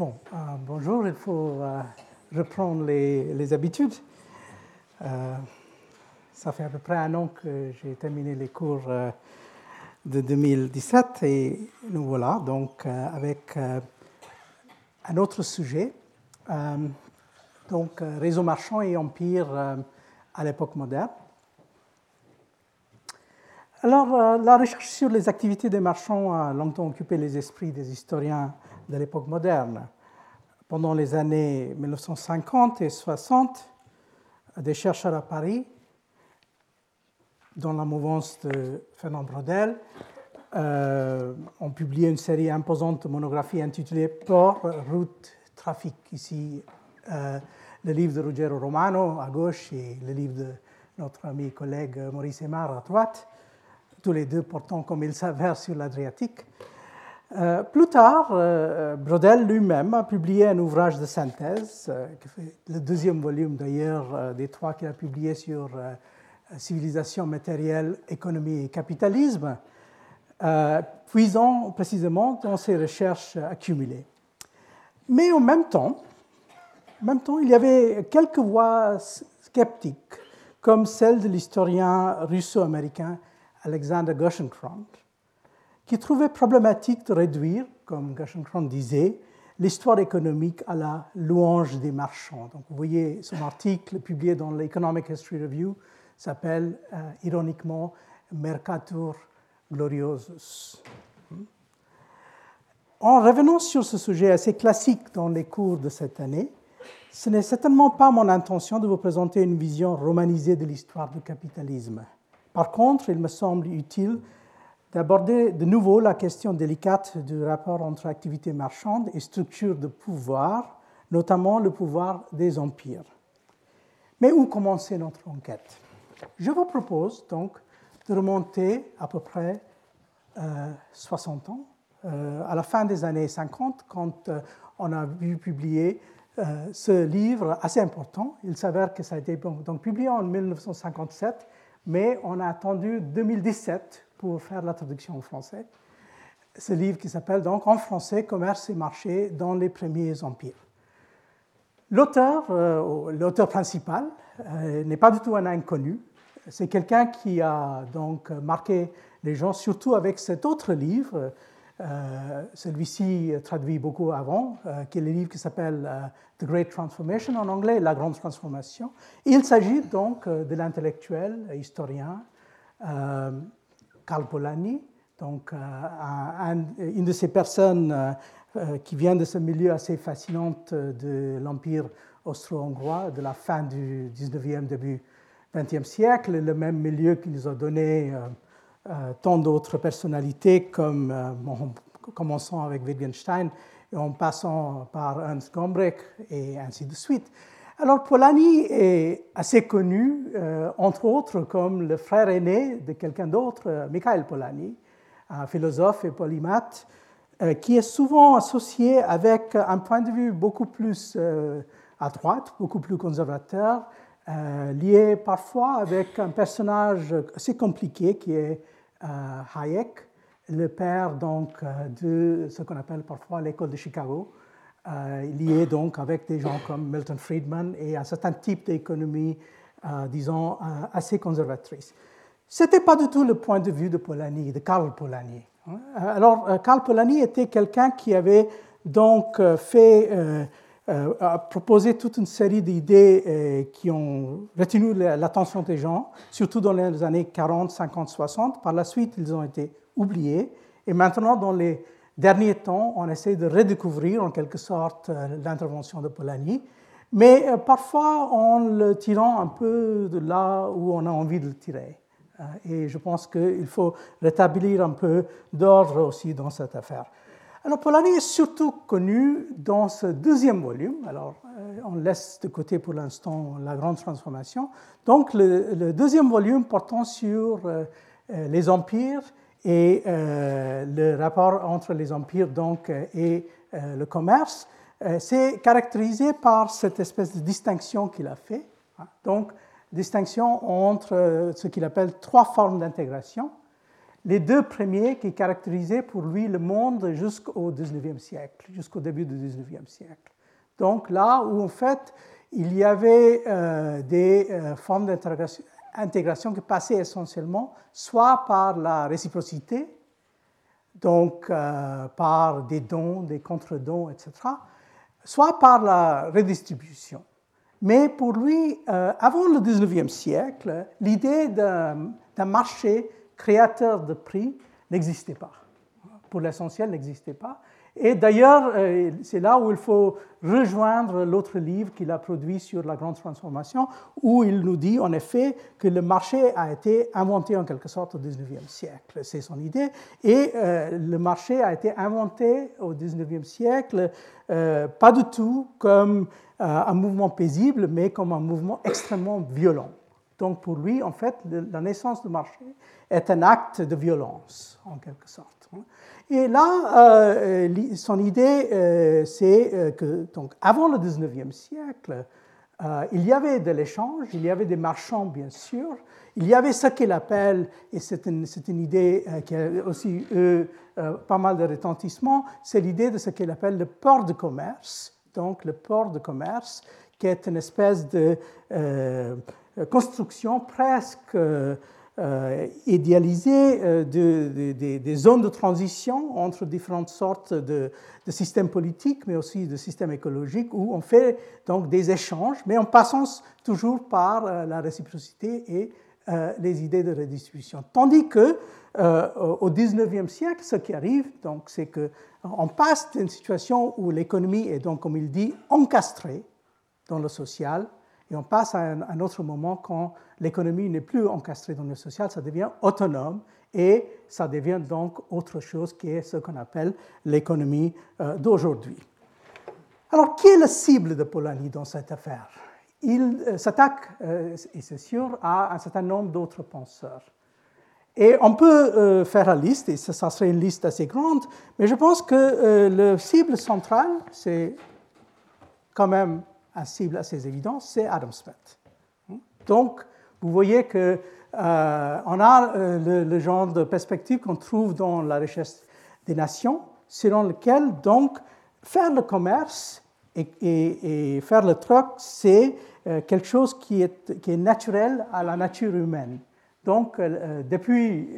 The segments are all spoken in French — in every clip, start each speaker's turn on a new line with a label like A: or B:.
A: Euh, bonjour, il faut euh, reprendre les, habitudes. Euh, ça fait à peu près un an que j'ai terminé les cours de 2017 et nous voilà donc avec un autre sujet. donc, réseau marchand et empire à l'époque moderne. Alors, la recherche sur les activités des marchands a longtemps occupé les esprits des historiens de l'époque moderne. Pendant les années 1950 et 60, des chercheurs à Paris, dans la mouvance de Fernand Brodel, euh, ont publié une série imposante de monographies intitulée Port, route, trafic. Ici, euh, le livre de Ruggero Romano à gauche et le livre de notre ami et collègue Maurice Aymar à droite, tous les deux portant, comme il s'avère, sur l'Adriatique. Euh, plus tard, euh, Brodel lui-même a publié un ouvrage de synthèse, euh, le deuxième volume d'ailleurs des trois qu'il a publié sur civilisation matérielle, économie et capitalisme, puisant précisément dans ses recherches accumulées. Mais en même temps, en même temps, il y avait quelques voix sceptiques, comme celle de l'historien russo-américain Alexander Gerschenkron, qui trouvait problématique de réduire, comme Gerschenkron disait, l'histoire économique à la louange des marchands. Donc, vous voyez son article publié dans l'Economic History Review s'appelle euh, ironiquement Mercatur Gloriosus. En revenant sur ce sujet assez classique dans les cours de cette année, ce n'est certainement pas mon intention de vous présenter une vision romanisée de l'histoire du capitalisme. Par contre, il me semble utile d'aborder de nouveau la question délicate du rapport entre activité marchande et structure de pouvoir, notamment le pouvoir des empires. Mais où commencer notre enquête? Je vous propose donc de remonter à peu près 60 euh, ans, euh, à la fin des années 50, quand euh, on a vu publier ce livre assez important. Il s'avère que ça a été donc, publié en 1957, mais on a attendu 2017 pour faire la traduction en français. Ce livre qui s'appelle donc En français, Commerce et marché dans les premiers empires. L'auteur, euh, l'auteur principal, euh, n'est pas du tout un inconnu. C'est quelqu'un qui a donc marqué les gens, surtout avec cet autre livre, euh, celui-ci traduit beaucoup avant, qui est le livre qui s'appelle The Great Transformation en anglais, La Grande Transformation. Il s'agit donc de l'intellectuel, historien, Karl Polanyi, donc euh, une de ces personnes euh, euh, qui vient de ce milieu assez fascinant de l'Empire austro-hongrois de la fin du 19e, début 20e siècle, le même milieu qui nous a donné tant d'autres personnalités, comme bon, commençant avec Wittgenstein et en passant par Ernst Gombrich et ainsi de suite. Alors Polanyi est assez connu, euh, entre autres, comme le frère aîné de quelqu'un d'autre, euh, Mikhail Polanyi, un philosophe et polymathe, euh, qui est souvent associé avec un point de vue beaucoup plus à droite, beaucoup plus conservateur, lié parfois avec un personnage assez compliqué qui est Hayek, le père donc de ce qu'on appelle parfois l'école de Chicago, euh, lié donc avec des gens comme Milton Friedman et un certain type d'économie, euh, disons, euh, assez conservatrice. Ce n'était pas du tout le point de vue de Polanyi, de Karl Polanyi. Alors, Karl Polanyi était quelqu'un qui avait donc fait, proposé toute une série d'idées qui ont retenu l'attention des gens, surtout dans les années 40, 50, 60. Par la suite, ils ont été oubliés. Et maintenant, dans les dernier temps, on essaie de redécouvrir en quelque sorte euh, l'intervention de Polanyi, mais euh, parfois en le tirant un peu de là où on a envie de le tirer. Euh, et je pense qu'il faut rétablir un peu d'ordre aussi dans cette affaire. Alors Polanyi est surtout connu dans ce deuxième volume. Alors on laisse de côté pour l'instant la grande transformation. Donc le, le, deuxième volume portant sur les empires et euh, le rapport entre les empires donc, euh, et euh, le commerce, c'est caractérisé par cette espèce de distinction qu'il a fait. Hein. Donc, distinction entre ce qu'il appelle trois formes d'intégration. les deux premiers qui caractérisaient pour lui le monde jusqu'au 19e siècle, jusqu'au début du 19e siècle. Donc là où en fait il y avait des formes d'intégration qui passaient essentiellement soit par la réciprocité, donc euh, par des dons, des contre-dons, etc., soit par la redistribution. Mais pour lui, avant le 19e siècle, l'idée d'un marché créateur de prix n'existait pas. Pour l'essentiel, n'existait pas. Et d'ailleurs, euh, c'est là où il faut rejoindre l'autre livre qu'il a produit sur la grande transformation, où il nous dit en effet que le marché a été inventé en quelque sorte au 19e siècle. C'est son idée. Et euh, le marché a été inventé au 19e siècle, euh, pas du tout comme un mouvement paisible, mais comme un mouvement extrêmement violent. Donc pour lui, en fait, la naissance du marché est un acte de violence, en quelque sorte. Et là, euh, son idée, euh, c'est euh, que, donc, avant le 19e siècle, il y avait de l'échange, il y avait des marchands, bien sûr, il y avait ce qu'il appelle, et c'est une, une, idée qui a aussi eu pas mal de retentissement, c'est l'idée de ce qu'il appelle le port de commerce. Donc, le port de commerce, qui est une espèce de construction presque euh, idéaliser euh, des zones de transition entre différentes sortes de, systèmes politiques, mais aussi de systèmes écologiques, où on fait donc des échanges, mais en passant toujours par euh, la réciprocité et les idées de redistribution. Tandis que au 19e siècle, ce qui arrive, donc, c'est qu'on passe d'une situation où l'économie est donc, comme il dit, encastrée dans le social, et on passe à un, autre moment quand l'économie n'est plus encastrée dans le social, ça devient autonome et ça devient donc autre chose qui est ce qu'on appelle l'économie euh, d'aujourd'hui. Alors, qui est la cible de Polanyi dans cette affaire? Il euh, s'attaque, euh, et c'est sûr, à un certain nombre d'autres penseurs. Et on peut faire la liste, et ça, serait une liste assez grande, mais je pense que le cible central, c'est quand même cible assez évident, c'est Adam Smith. Donc, vous voyez qu'on euh, on a euh, le, genre de perspective qu'on trouve dans la richesse des nations, selon lequel, donc, faire le commerce et, faire le truc, c'est euh, quelque chose qui est, qui est, naturel à la nature humaine. Donc, depuis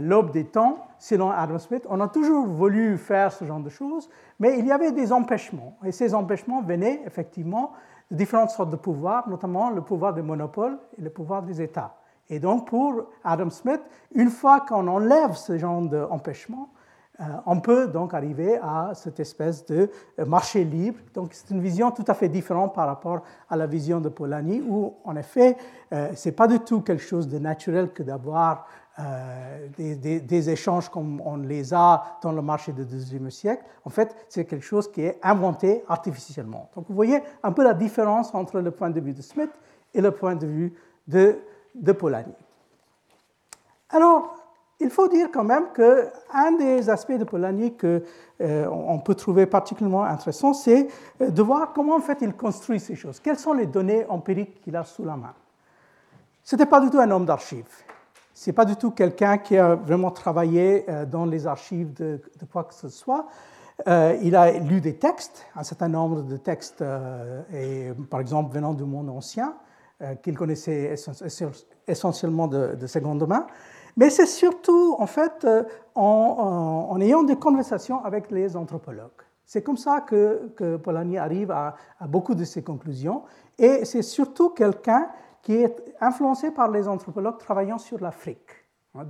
A: l'aube des temps, selon Adam Smith, on a toujours voulu faire ce genre de choses, mais il y avait des empêchements. Et ces empêchements venaient effectivement de différentes sortes de pouvoirs, notamment le pouvoir des monopoles et le pouvoir des États. Et donc pour Adam Smith, une fois qu'on enlève ce genre d'empêchements, euh, on peut donc arriver à cette espèce de euh, marché libre. Donc c'est une vision tout à fait différente par rapport à la vision de Polanyi, où en effet, euh, ce n'est pas du tout quelque chose de naturel que d'avoir euh, des, échanges comme on les a dans le marché du XIIe siècle. En fait, c'est quelque chose qui est inventé artificiellement. Donc vous voyez un peu la différence entre le point de vue de Smith et le point de vue de, de Polanyi. Alors, il faut dire quand même qu'un des aspects de Polanyi qu'on euh, peut trouver particulièrement intéressant, c'est euh, de voir comment en fait il construit ces choses. Quelles sont les données empiriques qu'il a sous la main Ce n'était pas du tout un homme d'archives n'est pas du tout quelqu'un qui a vraiment travaillé euh, dans les archives de, quoi que ce soit. Euh, il a lu des textes, un certain nombre de textes, euh, et, par exemple venant du monde ancien, qu'il connaissait essentiellement de, de, seconde main. Mais c'est surtout, en fait, en, ayant des conversations avec les anthropologues. C'est comme ça que, que Polanyi arrive à, à, beaucoup de ses conclusions. Et c'est surtout quelqu'un qui est influencé par les anthropologues travaillant sur l'Afrique.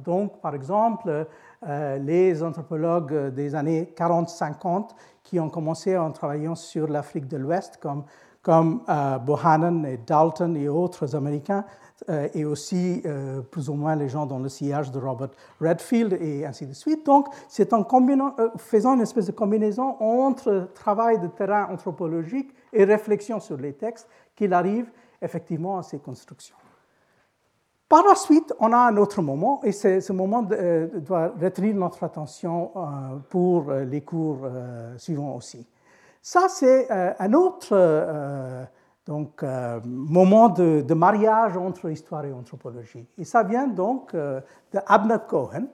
A: Donc, par exemple, euh, les anthropologues des années 40-50 qui ont commencé en travaillant sur l'Afrique de l'Ouest, comme, comme euh, Bohannon et Dalton et autres Américains, euh, et aussi plus ou moins les gens dans le sillage de Robert Redfield et ainsi de suite. Donc, c'est en faisant une espèce de combinaison entre travail de terrain anthropologique et réflexion sur les textes qu'il arrive effectivement à ces constructions. Par la suite, on a un autre moment, et ce moment euh, doit retenir notre attention euh, pour les cours euh, suivants aussi. Ça, c'est un autre donc moment de, de, mariage entre histoire et anthropologie. Et ça vient donc de Abner Cohen,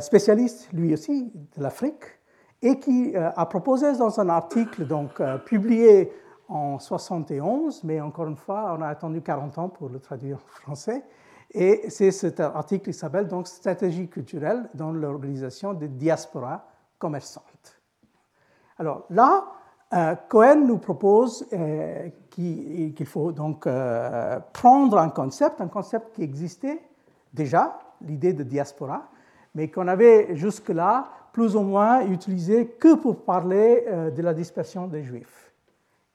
A: spécialiste lui aussi de l'Afrique, et qui a proposé dans un article donc, publié en 71, mais encore une fois, on a attendu 40 ans pour le traduire en français. Et c'est cet article qui s'appelle donc Stratégie culturelle dans l'organisation des diasporas commerçantes. Alors là, euh, Cohen nous propose euh, qu'il faut donc euh, prendre un concept, un concept qui existait déjà, l'idée de diaspora, mais qu'on avait jusque-là plus ou moins utilisé que pour parler de la dispersion des Juifs.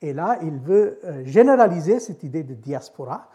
A: Et là, il veut euh, généraliser cette idée de diaspora.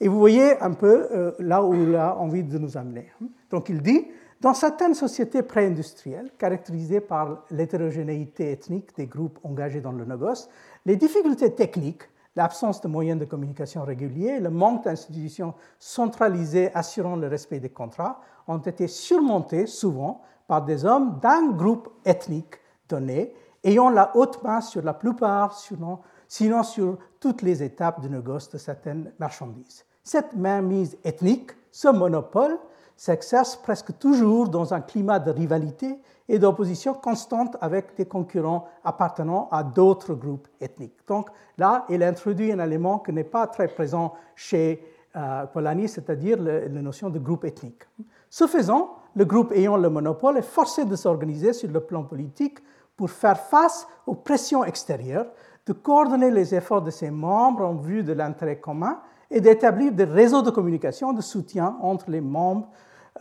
A: Et vous voyez un peu euh, là où il a envie de nous amener. Donc il dit, dans certaines sociétés pré-industrielles, caractérisées par l'hétérogénéité ethnique des groupes engagés dans le négoce, les difficultés techniques, l'absence de moyens de communication réguliers, le manque d'institutions centralisées assurant le respect des contrats ont été surmontés souvent par des hommes d'un groupe ethnique donné ayant la haute main sur la plupart, sinon, sur toutes les étapes du négoce de certaines marchandises. Cette mainmise ethnique, ce monopole, s'exerce presque toujours dans un climat de rivalité et d'opposition constante avec des concurrents appartenant à d'autres groupes ethniques. Donc là, il introduit un élément qui n'est pas très présent chez euh, Polanyi, c'est-à-dire la notion de groupe ethnique. Ce faisant, le groupe ayant le monopole est forcé de s'organiser sur le plan politique pour faire face aux pressions extérieures, de coordonner les efforts de ses membres en vue de l'intérêt commun et d'établir des réseaux de communication de soutien entre les membres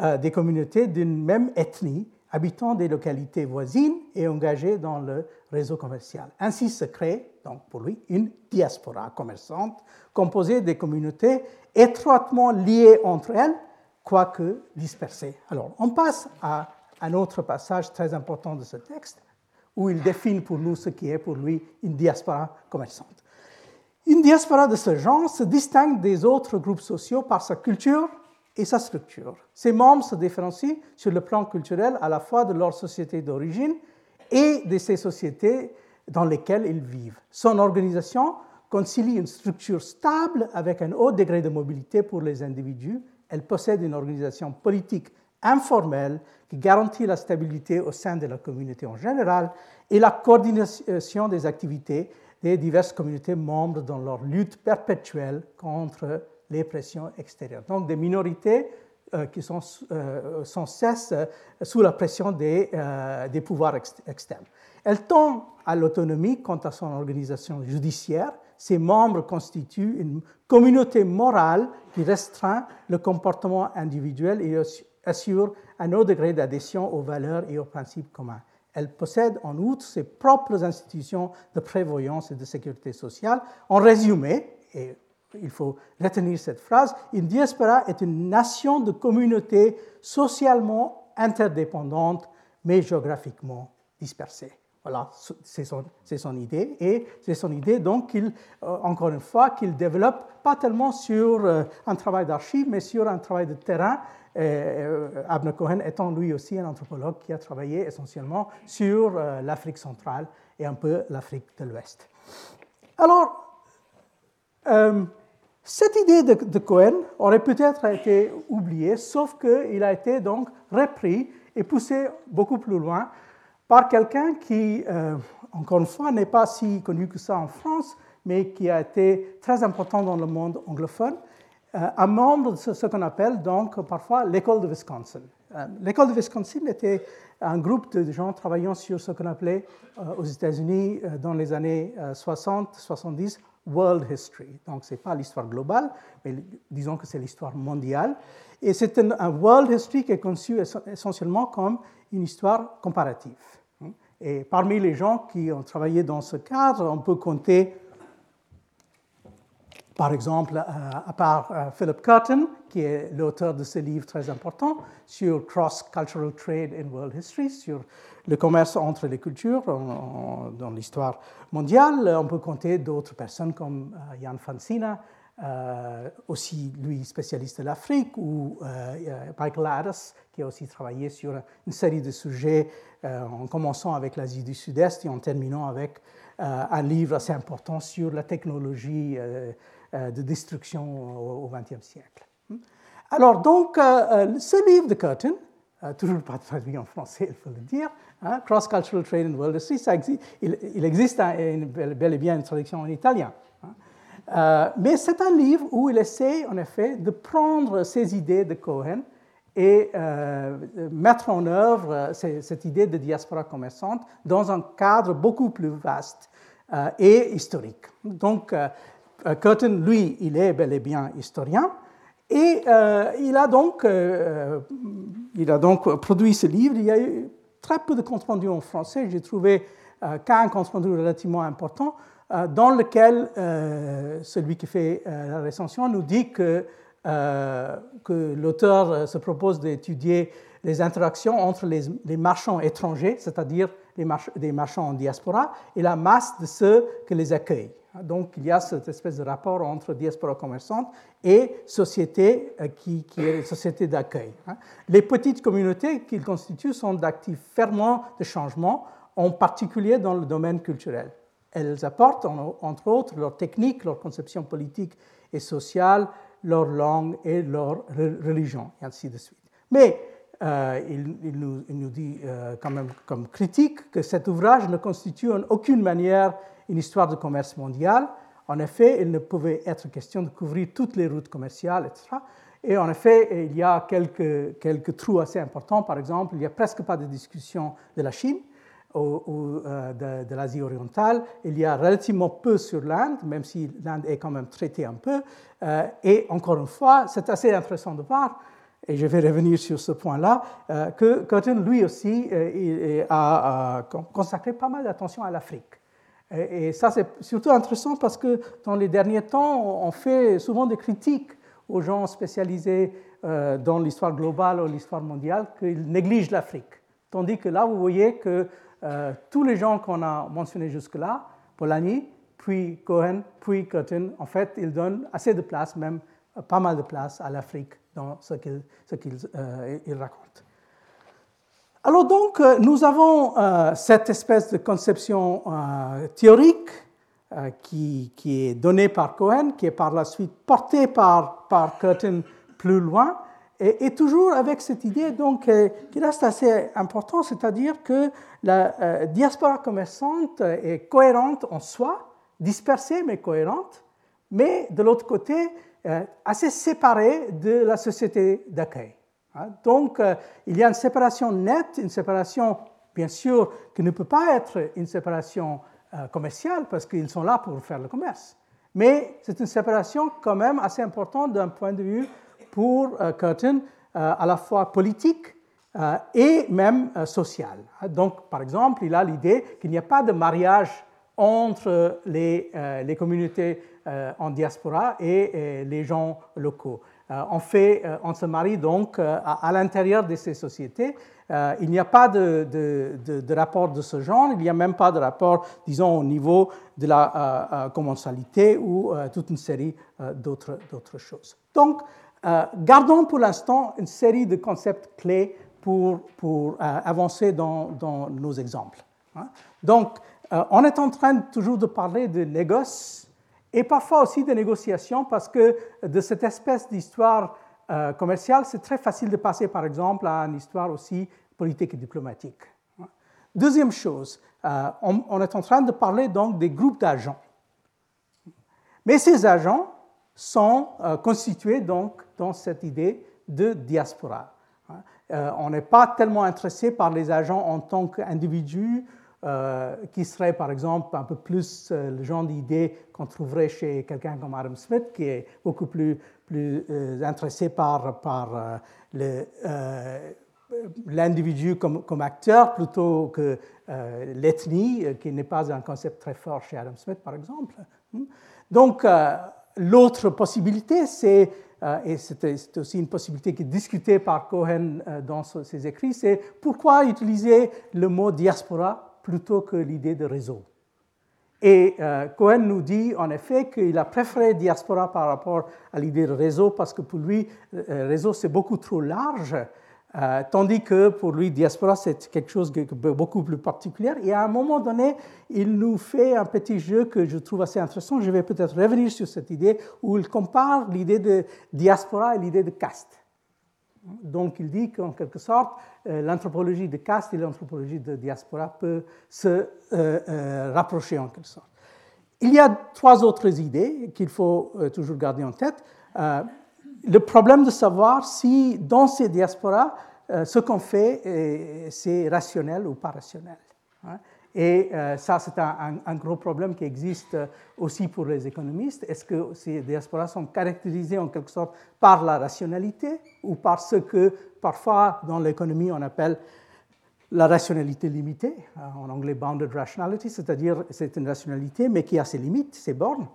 A: euh, des communautés d'une même ethnie habitant des localités voisines et engagés dans le réseau commercial. Ainsi se crée, donc pour lui, une diaspora commerçante composée des communautés étroitement liées entre elles, quoique dispersées. Alors, on passe à un autre passage très important de ce texte, où il définit pour nous ce qui est pour lui une diaspora commerçante. Une diaspora de ce genre se distingue des autres groupes sociaux par sa culture et sa structure. Ses membres se différencient sur le plan culturel à la fois de leur société d'origine et de ces sociétés dans lesquelles ils vivent. Son organisation concilie une structure stable avec un haut degré de mobilité pour les individus. Elle possède une organisation politique informelle qui garantit la stabilité au sein de la communauté en général et la coordination des activités des diverses communautés membres dans leur lutte perpétuelle contre les pressions extérieures. Donc des minorités euh, qui sont euh, sans cesse euh, sous la pression des, pouvoirs externes. Elle tend à l'autonomie quant à son organisation judiciaire. Ses membres constituent une communauté morale qui restreint le comportement individuel et assure un haut degré d'adhésion aux valeurs et aux principes communs. Elle possède en outre ses propres institutions de prévoyance et de sécurité sociale. En résumé, et il faut retenir cette phrase, une diaspora est une nation de communautés socialement interdépendantes, mais géographiquement dispersées. Voilà, c'est son, son, idée. Et c'est son idée, donc, euh, encore une fois, qu'il développe pas tellement sur euh, un travail d'archives, mais sur un travail de terrain Abner Cohen étant lui aussi un anthropologue qui a travaillé essentiellement sur euh, l'Afrique centrale et un peu l'Afrique de l'Ouest. Alors, euh, cette idée de, Cohen aurait peut-être été oubliée, sauf qu'il a été donc repris et poussé beaucoup plus loin par quelqu'un qui, encore une fois, n'est pas si connu que ça en France, mais qui a été très important dans le monde anglophone, euh, un membre de ce, qu'on appelle donc parfois l'école de Wisconsin. Euh, l'école de Wisconsin était un groupe de gens travaillant sur ce qu'on appelait euh, aux États-Unis dans les années 60-70 World History. Donc, ce n'est pas l'histoire globale, mais disons que c'est l'histoire mondiale. Et c'est un, World History qui est conçu essentiellement comme une histoire comparative. Et parmi les gens qui ont travaillé dans ce cadre, on peut compter par exemple, euh, à part euh, Philip Curtin, qui est l'auteur de ce livre très important sur Cross-Cultural Trade in World History, sur le commerce entre les cultures dans l'histoire mondiale, on peut compter d'autres personnes comme Jan euh, Fansina, aussi lui spécialiste de l'Afrique, ou Michael Addis, qui a aussi travaillé sur une série de sujets, en commençant avec l'Asie du Sud-Est et en terminant avec un livre assez important sur la technologie de destruction au XXe siècle. Alors, donc, ce livre de Curtin, toujours pas traduit en français, il faut le dire, hein, Cross-Cultural Trade and World History, ça existe, il, existe bel et bien une traduction en italien. Hein. Euh, mais c'est un livre où il essaie, en effet, de prendre ces idées de Cohen et euh, mettre en œuvre cette idée de diaspora commerçante dans un cadre beaucoup plus vaste euh, et historique. Donc, Curtin, lui, il est bel et bien historien, et il, a donc, il a donc produit ce livre. Il y a eu très peu de compte rendu en français. J'ai trouvé qu'un compte rendu relativement important euh, dans lequel euh, celui qui fait euh, la recension nous dit que, que l'auteur se propose d'étudier les interactions entre les, marchands étrangers, c'est-à-dire les, marchands en diaspora, et la masse de ceux qui les accueillent. Donc il y a cette espèce de rapport entre diaspora commerçante et société qui, qui est société d'accueil. Hein. Les petites communautés qu'ils constituent sont d'actifs ferments de changement, en particulier dans le domaine culturel. Elles apportent, entre autres, leur technique, leur conception politique et sociale, leur langue et leur religion, et ainsi de suite. Mais euh, il, nous, dit euh, quand même comme critique que cet ouvrage ne constitue en aucune manière une histoire de commerce mondial. En effet, il ne pouvait être question de couvrir toutes les routes commerciales, etc. Et en effet, il y a quelques, trous assez importants. Par exemple, il n'y a presque pas de discussion de la Chine ou, euh, de, l'Asie orientale. Il y a relativement peu sur l'Inde, même si l'Inde est quand même traitée un peu. Et encore une fois, c'est assez intéressant de voir, et je vais revenir sur ce point-là, euh, que Curtin, lui aussi, a, consacré pas mal d'attention à l'Afrique. Et, ça, c'est surtout intéressant parce que dans les derniers temps, on fait souvent des critiques aux gens spécialisés dans l'histoire globale ou l'histoire mondiale qu'ils négligent l'Afrique. Tandis que là, vous voyez que euh, tous les gens qu'on a mentionnés jusque-là, Polanyi, puis Cohen, puis Curtin, en fait, ils donnent assez de place, même euh, pas mal de place à l'Afrique dans ce qu'ils euh, racontent. Alors donc, nous avons cette espèce de conception théorique qui, est donnée par Cohen, qui est par la suite portée par, par Curtin plus loin, et, toujours avec cette idée donc, euh, qui reste assez importante, c'est-à-dire que la euh, diaspora commerçante est cohérente en soi, dispersée mais cohérente, mais de l'autre côté, euh, assez séparée de la société d'accueil. Hein. Donc, il y a une séparation nette, une séparation, bien sûr, qui ne peut pas être une séparation commerciale parce qu'ils sont là pour faire le commerce. Mais c'est une séparation quand même assez importante d'un point de vue pour euh, Curtin euh, à la fois politique euh, et même social. Donc, par exemple, il a l'idée qu'il n'y a pas de mariage entre les, les communautés en diaspora et les gens locaux. On, fait, on se marie donc à, l'intérieur de ces sociétés. Il n'y a pas de, de, de, rapport de ce genre, il n'y a même pas de rapport, disons, au niveau de la commensalité ou toute une série d'autres choses. Donc, euh, gardons pour l'instant une série de concepts clés pour, pour euh, avancer dans, dans, nos exemples. Hein. Donc, euh, on est en train toujours de parler de négoce et parfois aussi de négociation parce que de cette espèce d'histoire commerciale, c'est très facile de passer par exemple à une histoire aussi politique et diplomatique. Deuxième chose, on, on est en train de parler donc des groupes d'agents. Mais ces agents, sont euh, constitués donc dans cette idée de diaspora. Hein. Euh, on n'est pas tellement intéressé par les agents en tant qu'individus, euh, qui seraient par exemple un peu plus le genre d'idée qu'on trouverait chez quelqu'un comme Adam Smith, qui est beaucoup plus, plus intéressé par, par l'individu comme, comme, acteur plutôt que l'ethnie, qui n'est pas un concept très fort chez Adam Smith, par exemple. Hein. Donc, L'autre possibilité, c'est, euh, et c'est aussi une possibilité qui est discutée par Cohen euh, dans ses écrits, c'est pourquoi utiliser le mot diaspora plutôt que l'idée de réseau. Et Cohen nous dit en effet qu'il a préféré diaspora par rapport à l'idée de réseau parce que pour lui, réseau c'est beaucoup trop large euh, tandis que pour lui, diaspora, c'est quelque chose de beaucoup plus particulier. Et à un moment donné, il nous fait un petit jeu que je trouve assez intéressant. Je vais peut-être revenir sur cette idée où il compare l'idée de diaspora et l'idée de caste. Donc il dit qu'en quelque sorte, euh, l'anthropologie de caste et l'anthropologie de diaspora peuvent se euh, rapprocher en quelque sorte. Il y a trois autres idées qu'il faut toujours garder en tête le problème de savoir si dans ces diasporas, euh, ce qu'on fait, c'est rationnel ou pas rationnel. Hein. Et euh, ça, c'est un, gros problème qui existe aussi pour les économistes. Est-ce que ces diasporas sont caractérisées en quelque sorte par la rationalité ou par ce que parfois dans l'économie on appelle la rationalité limitée, hein, en anglais bounded rationality, c'est-à-dire c'est une rationalité mais qui a ses limites, ses bornes.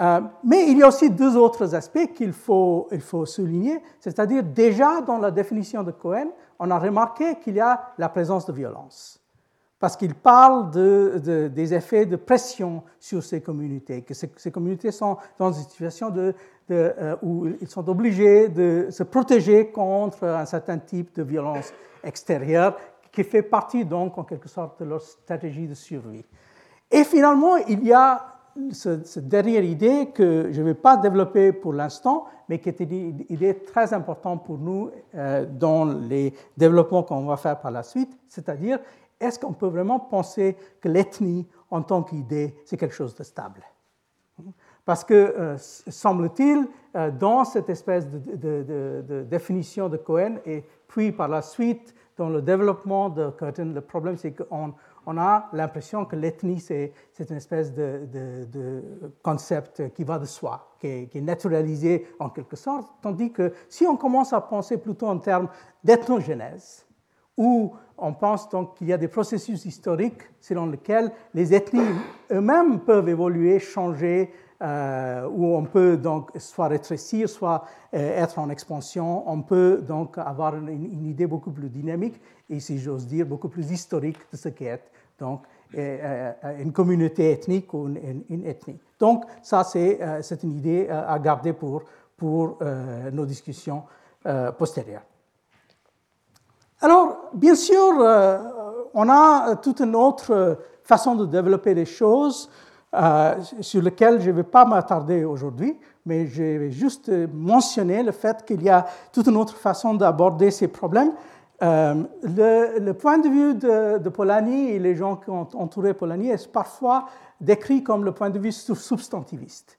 A: Euh, mais il y a aussi deux autres aspects qu'il faut, il faut souligner, c'est-à-dire déjà dans la définition de Cohen, on a remarqué qu'il y a la présence de violence, parce qu'il parle de, des effets de pression sur ces communautés, que ces, communautés sont dans une situation euh, où ils sont obligés de se protéger contre un certain type de violence extérieure qui fait partie donc en quelque sorte de leur stratégie de survie. Et finalement, il y a cette dernière idée que je ne vais pas développer pour l'instant, mais qui est une idée très importante pour nous euh, dans les développements qu'on va faire par la suite, c'est-à-dire est-ce qu'on peut vraiment penser que l'ethnie en tant qu'idée, c'est quelque chose de stable? Parce que, euh, semble-t-il, euh, dans cette espèce de, définition de Cohen, et puis par la suite, dans le développement de Curtin, le problème c'est qu'on on a l'impression que l'ethnie, c'est, une espèce de, concept qui va de soi, qui est, naturalisé en quelque sorte, tandis que si on commence à penser plutôt en termes d'ethnogénèse, où on pense donc qu'il y a des processus historiques selon lesquels les ethnies eux-mêmes peuvent évoluer, changer, euh, où on peut donc soit rétrécir, soit euh, être en expansion. On peut donc avoir une, idée beaucoup plus dynamique et, si j'ose dire, beaucoup plus historique de ce qu'est donc euh, une communauté ethnique ou une, ethnie. Donc ça, c'est une idée à garder pour, pour nos discussions postérieures. Alors, bien sûr, on a toute une autre façon de développer les choses. Euh, sur lequel je ne vais pas m'attarder aujourd'hui, mais je vais juste mentionner le fait qu'il y a toute une autre façon d'aborder ces problèmes. Euh, le, point de vue de, Polanyi et les gens qui ont entouré Polanyi est parfois décrit comme le point de vue substantiviste.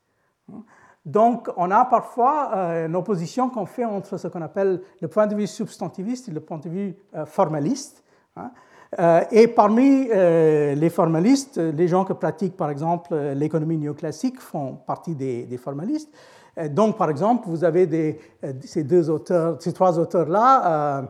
A: Donc, on a parfois euh, une opposition qu'on fait entre ce qu'on appelle le point de vue substantiviste et le point de vue formaliste. Hein. Euh, et parmi euh, les formalistes, les gens qui pratiquent par exemple l'économie néoclassique font partie des, formalistes. Euh, donc par exemple, vous avez ces deux auteurs, ces trois auteurs-là,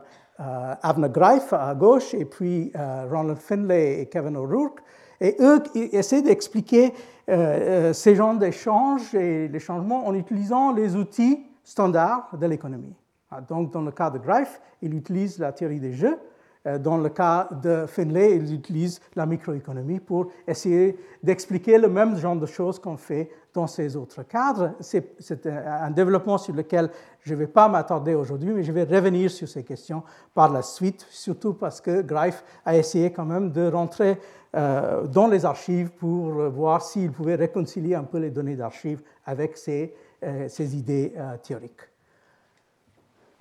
A: Avner Greif à gauche et puis Ronald Finlay et Kevin O'Rourke. Et eux essaient d'expliquer ces genres d'échanges et les changements en utilisant les outils standards de l'économie. Ah, donc dans le cas de Greif, il utilise la théorie des jeux. Euh, dans le cas de Finlay, ils utilisent la microéconomie pour essayer d'expliquer le même genre de choses qu'on fait dans ces autres cadres. C'est un développement sur lequel je ne vais pas m'attarder aujourd'hui, mais je vais revenir sur ces questions par la suite, surtout parce que Greif a essayé quand même de rentrer euh, dans les archives pour voir s'il pouvait réconcilier un peu les données d'archives avec ces, euh, idées théoriques.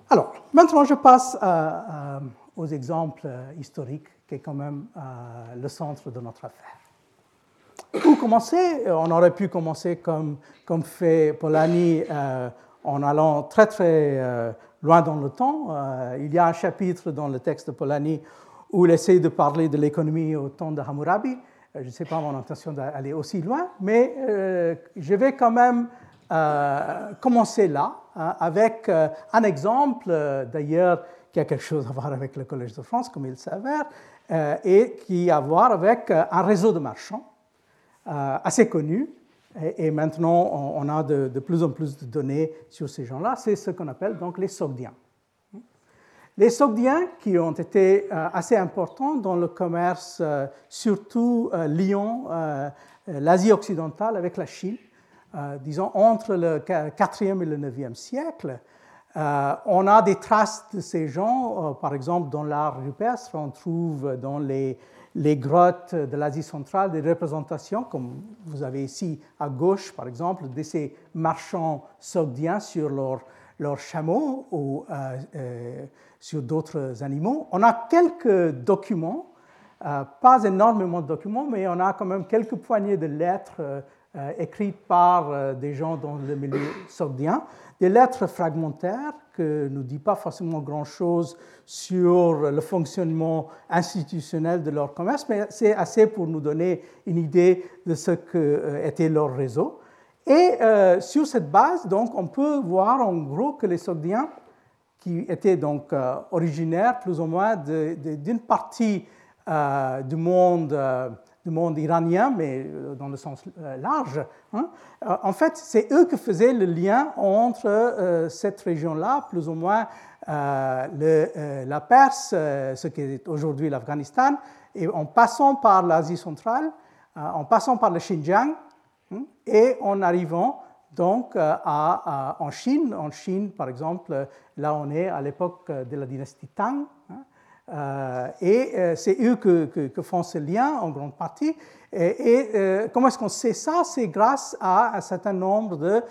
A: Alors, maintenant je passe aux exemples euh, historiques, qui est quand même euh, le centre de notre affaire. Pour commencer, on aurait pu commencer comme, comme fait Polanyi euh, en allant très très loin dans le temps. il y a un chapitre dans le texte de Polanyi où il essaie de parler de l'économie au temps de Hammurabi. Je ne sais pas mon intention d'aller aussi loin, mais je vais quand même commencer là hein, avec un exemple, d'ailleurs, qui a quelque chose à voir avec le Collège de France, comme il s'avère, euh, et qui a à voir avec euh, un réseau de marchands euh, assez connu. Et, maintenant, on, a de, plus en plus de données sur ces gens-là. C'est ce qu'on appelle donc les Sogdiens. Les Sogdiens, qui ont été assez importants dans le commerce, surtout Lyon, l'Asie occidentale avec la Chine, disons entre le 4e et le 9e siècle, on a des traces de ces gens, par exemple dans l'art rupestre, on trouve dans les, les grottes de l'Asie centrale des représentations, comme vous avez ici à gauche, par exemple, de ces marchands sogdiens sur leurs leur chameaux ou euh, euh, sur d'autres animaux. On a quelques documents, euh, pas énormément de documents, mais on a quand même quelques poignées de lettres écrites par des gens dans le milieu sogdien des lettres fragmentaires que ne dit pas forcément grand-chose sur le fonctionnement institutionnel de leur commerce, mais c'est assez pour nous donner une idée de ce qu'était leur réseau. Et euh, sur cette base, donc, on peut voir en gros que les Sogdiens, qui étaient donc euh, originaires plus ou moins d'une partie du monde du monde iranien, mais euh, dans le sens euh, large. Hein. Euh, en fait, c'est eux qui faisaient le lien entre cette région-là, plus ou moins la Perse, ce qui est aujourd'hui l'Afghanistan, et en passant par l'Asie centrale, en passant par le Xinjiang, et en arrivant donc à, en Chine. En Chine, par exemple, là on est à l'époque de la dynastie Tang. Hein, euh, et euh, c'est eux que, font ce lien en grande partie. Et, euh, comment est-ce qu'on sait ça? C'est grâce à un certain nombre de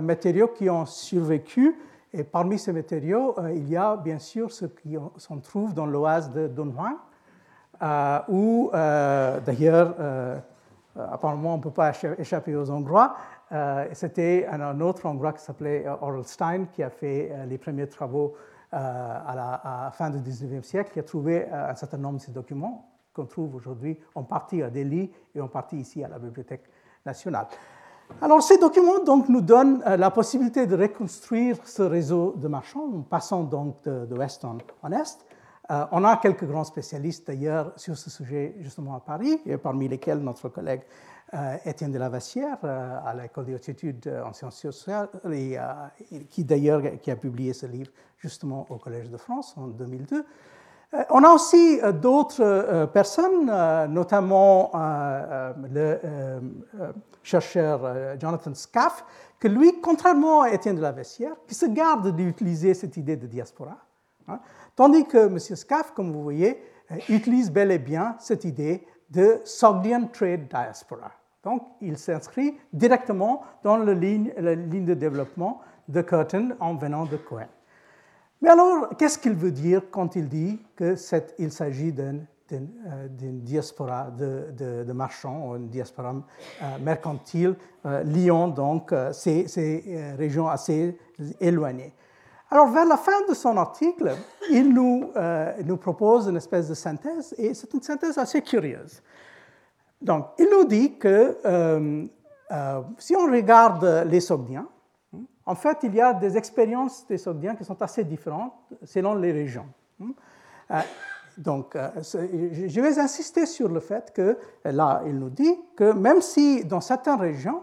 A: matériaux qui ont survécu. Et parmi ces matériaux, il y a bien sûr ceux qui s'en trouvent dans l'oase de Dunhuang, où d'ailleurs, apparemment, on ne peut pas échapper aux Hongrois. C'était un, autre Hongrois qui s'appelait Orlstein qui a fait les premiers travaux euh, à la fin du 19e siècle, qui a trouvé euh, un certain nombre de ces documents qu'on trouve aujourd'hui en partie à Delhi et en partie ici à la Bibliothèque nationale. Alors, ces documents donc, nous donnent euh, la possibilité de reconstruire ce réseau de marchands en passant donc de, l'ouest en, en, est. on a quelques grands spécialistes d'ailleurs sur ce sujet justement à Paris, et parmi lesquels notre collègue euh, Étienne de la Vassière euh, à l'école des études en sciences sociales, euh, qui d'ailleurs a publié ce livre justement au Collège de France en 2002. On a aussi d'autres personnes, notamment le chercheur Jonathan Scaff, que lui, contrairement à Étienne de la Vassière, qui se garde d'utiliser cette idée de diaspora, hein, tandis que M. Scaff, comme vous voyez, utilise bel et bien cette idée de Sogdian Trade Diaspora. Donc, il s'inscrit directement dans la ligne, de développement de Curtin en venant de Cohen. Mais alors, qu'est-ce qu'il veut dire quand il dit qu'il s'agit d'une euh, diaspora de, marchands, une diaspora euh, mercantile euh, liant donc ces, régions assez éloignées? Alors, vers la fin de son article, il nous, propose une espèce de synthèse, et c'est une synthèse assez curieuse. Donc, il nous dit que euh, euh, si on regarde les Sogdiens, en fait, il y a des expériences des Sogdiens qui sont assez différentes selon les régions. Euh, donc, je vais insister sur le fait que, là, il nous dit que même si dans certaines régions,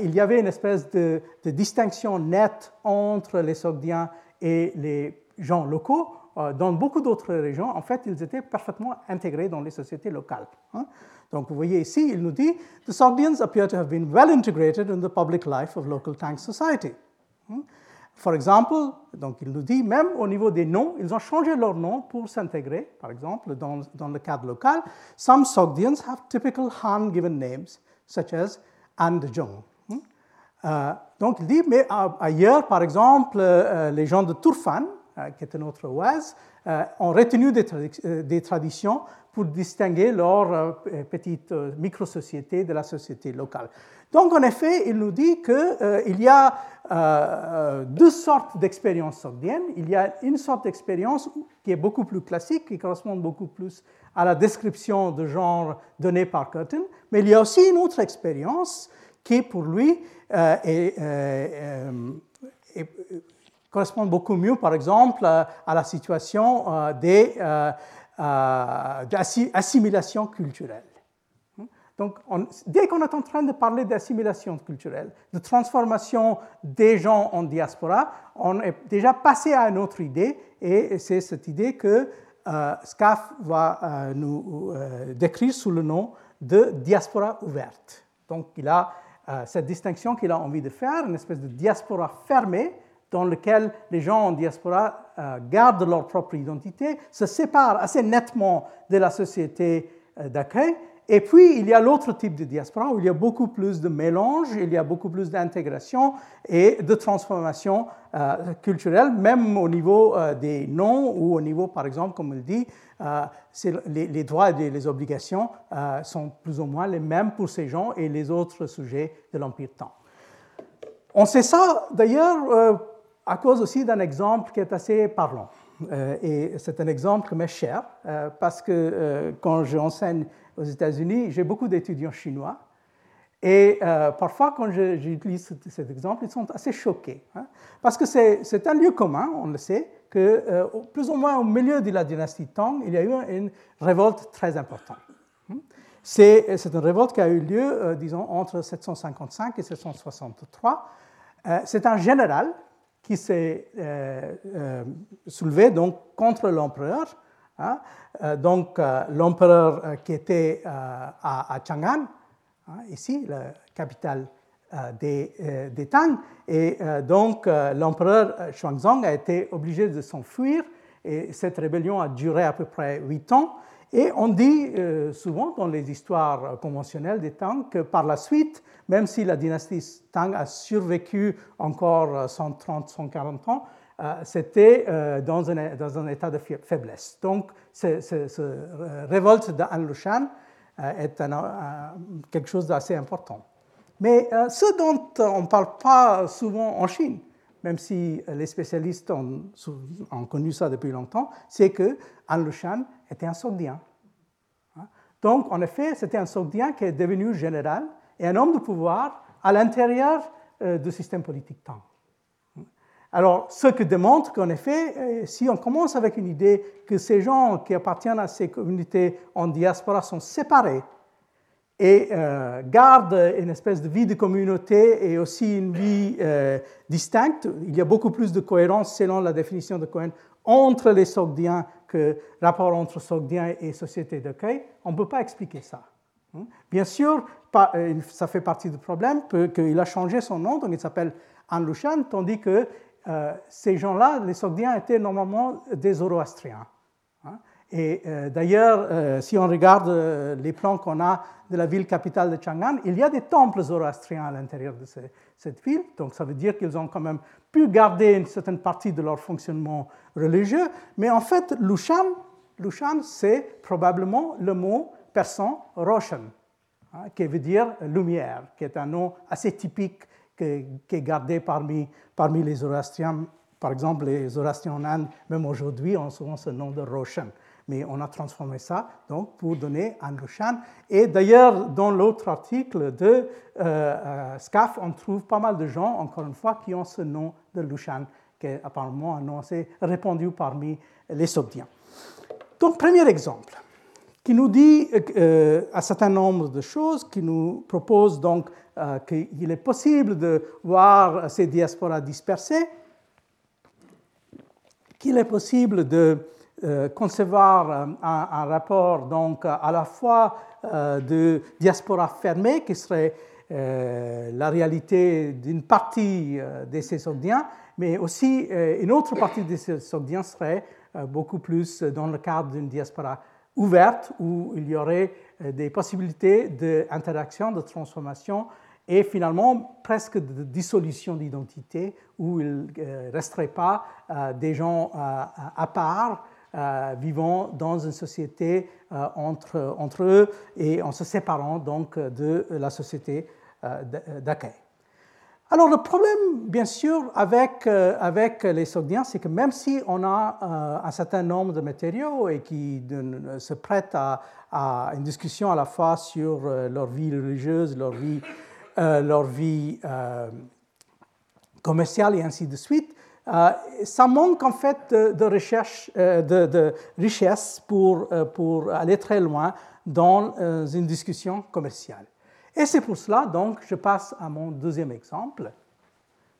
A: il y avait une espèce de, distinction nette entre les Sogdiens et les gens locaux, euh, dans beaucoup d'autres régions, en fait, ils étaient parfaitement intégrés dans les sociétés locales. Hein. Donc, vous voyez ici, il nous dit The Sogdians appear to have been well integrated in the public life of local tank society. Hein. For example, donc il nous dit, même au niveau des noms, ils ont changé leur nom pour s'intégrer. Par exemple, dans, dans, le cadre local, some Sogdians have typical Han given names, such as Andjong. Hein. Euh, donc il dit, mais ailleurs, par exemple, euh, les gens de Turfan, euh, qui est une autre oise, ont retenu euh, des, traditions pour distinguer leur petite micro-société de la société locale. Donc, en effet, il nous dit qu'il y a deux sortes d'expériences sogdiennes. Il y a une sorte d'expérience qui est beaucoup plus classique, qui correspond beaucoup plus à la description de genre donnée par Curtin, mais il y a aussi une autre expérience qui, pour lui, correspond beaucoup mieux, par exemple, euh, à la situation euh, euh, d'assimilation culturelle. Donc, dès qu'on est en train de parler d'assimilation culturelle, de transformation des gens en diaspora, on est déjà passé à une autre idée, et c'est cette idée que euh, SCAF va euh, nous euh, décrire sous le nom de diaspora ouverte. Donc, il a cette distinction qu'il a envie de faire, une espèce de diaspora fermée, dans lequel les gens en diaspora gardent leur propre identité, se séparent assez nettement de la société d'accueil, et puis, il y a l'autre type de diaspora où il y a beaucoup plus de mélange, il y a beaucoup plus d'intégration et de transformation euh, culturelle, même au niveau euh, des noms ou au niveau, par exemple, comme il dit, euh, les, droits et les obligations sont plus ou moins les mêmes pour ces gens et les autres sujets de l'Empire Temps. On sait ça d'ailleurs à cause aussi d'un exemple qui est assez parlant. Et c'est un exemple qui m'est cher parce que quand j'enseigne aux États-Unis, j'ai beaucoup d'étudiants chinois. Et euh, parfois, quand j'utilise cet exemple, ils sont assez choqués. Hein. parce que c'est un lieu commun, on le sait, que euh, plus ou moins au milieu de la dynastie Tang, il y a eu une révolte très importante. Hein. C'est une révolte qui a eu lieu, euh, disons, entre 755 et 763. c'est un général qui s'est soulevé donc, contre l'empereur Hein. Euh, donc, euh, l'empereur euh, qui était à, Chang'an, hein, ici, la capitale des, des, Tang, et donc l'empereur Xuanzong a été obligé de s'enfuir, et cette rébellion a duré à peu près huit ans. Et on dit souvent dans les histoires conventionnelles des Tang que par la suite, même si la dynastie Tang a survécu encore 130, 140 ans, euh, c'était euh, dans un, un, état de faiblesse. Donc, cette révolte d'An Lushan euh, est quelque chose d'assez important. Mais ce dont on ne parle pas souvent en Chine, même si les spécialistes ont, connu ça depuis longtemps, c'est que An Lushan était un Sogdien. Hein? Donc, en effet, c'était un Sogdien qui est devenu général et un homme de pouvoir à l'intérieur du système politique Tang. Alors, ce que démontre qu'en effet, euh, si on commence avec une idée que ces gens qui appartiennent à ces communautés en diaspora sont séparés et euh, gardent une espèce de vie de communauté et aussi une vie euh, distincte, il y a beaucoup plus de cohérence selon la définition de Cohen entre les Sogdiens que rapport entre Sogdiens et société d'accueil, on ne peut pas expliquer ça. Hein? Bien sûr, ça fait partie du problème qu'il a changé son nom, donc il s'appelle Anlushan, tandis que euh, ces gens-là, les Sogdiens, étaient normalement des Zoroastriens. Et euh, d'ailleurs, euh, si on regarde les plans qu'on a de la ville capitale de Chang'an, il y a des temples zoroastriens à l'intérieur de cette ville. Donc ça veut dire qu'ils ont quand même pu garder une certaine partie de leur fonctionnement religieux. Mais en fait, Lushan, Lushan c'est probablement le mot persan Roshan, hein, qui veut dire lumière, qui est un nom assez typique qui est gardé parmi, parmi les Zoroastriens. Par exemple, les Zoroastriens en Inde, même aujourd'hui, ont souvent ce nom de Roshan. Mais on a transformé ça donc, pour donner un Lushan. Et d'ailleurs, dans l'autre article de euh, euh, SCAF, on trouve pas mal de gens, encore une fois, qui ont ce nom de Lushan, qui est apparemment un nom assez répandu parmi les Sogdiens. Donc, premier exemple qui nous dit euh, un certain nombre de choses, qui nous propose donc qu'il est possible de voir ces diasporas dispersées, qu'il est possible de concevoir un, un, rapport donc à la fois de diaspora fermée, qui serait la réalité d'une partie de ces Sogdiens, mais aussi une autre partie de ces Sogdiens serait beaucoup plus dans le cadre d'une diaspora ouverte où il y aurait euh, des possibilités d'interaction, de transformation et finalement presque de dissolution d'identité où il ne euh, resterait pas euh, des gens à part vivant dans une société entre, entre eux et en se séparant donc de la société d'accueil. Alors le problème, bien sûr, avec, euh, les Sogdiens, c'est que même si on a euh, un certain nombre de matériaux et qui se prêtent à, une discussion à la fois sur euh, leur vie religieuse, leur vie, leur vie commerciale et ainsi de suite, ça manque en fait de, recherche, de, richesse pour, pour aller très loin dans une discussion commerciale. Et c'est pour cela, donc, je passe à mon deuxième exemple.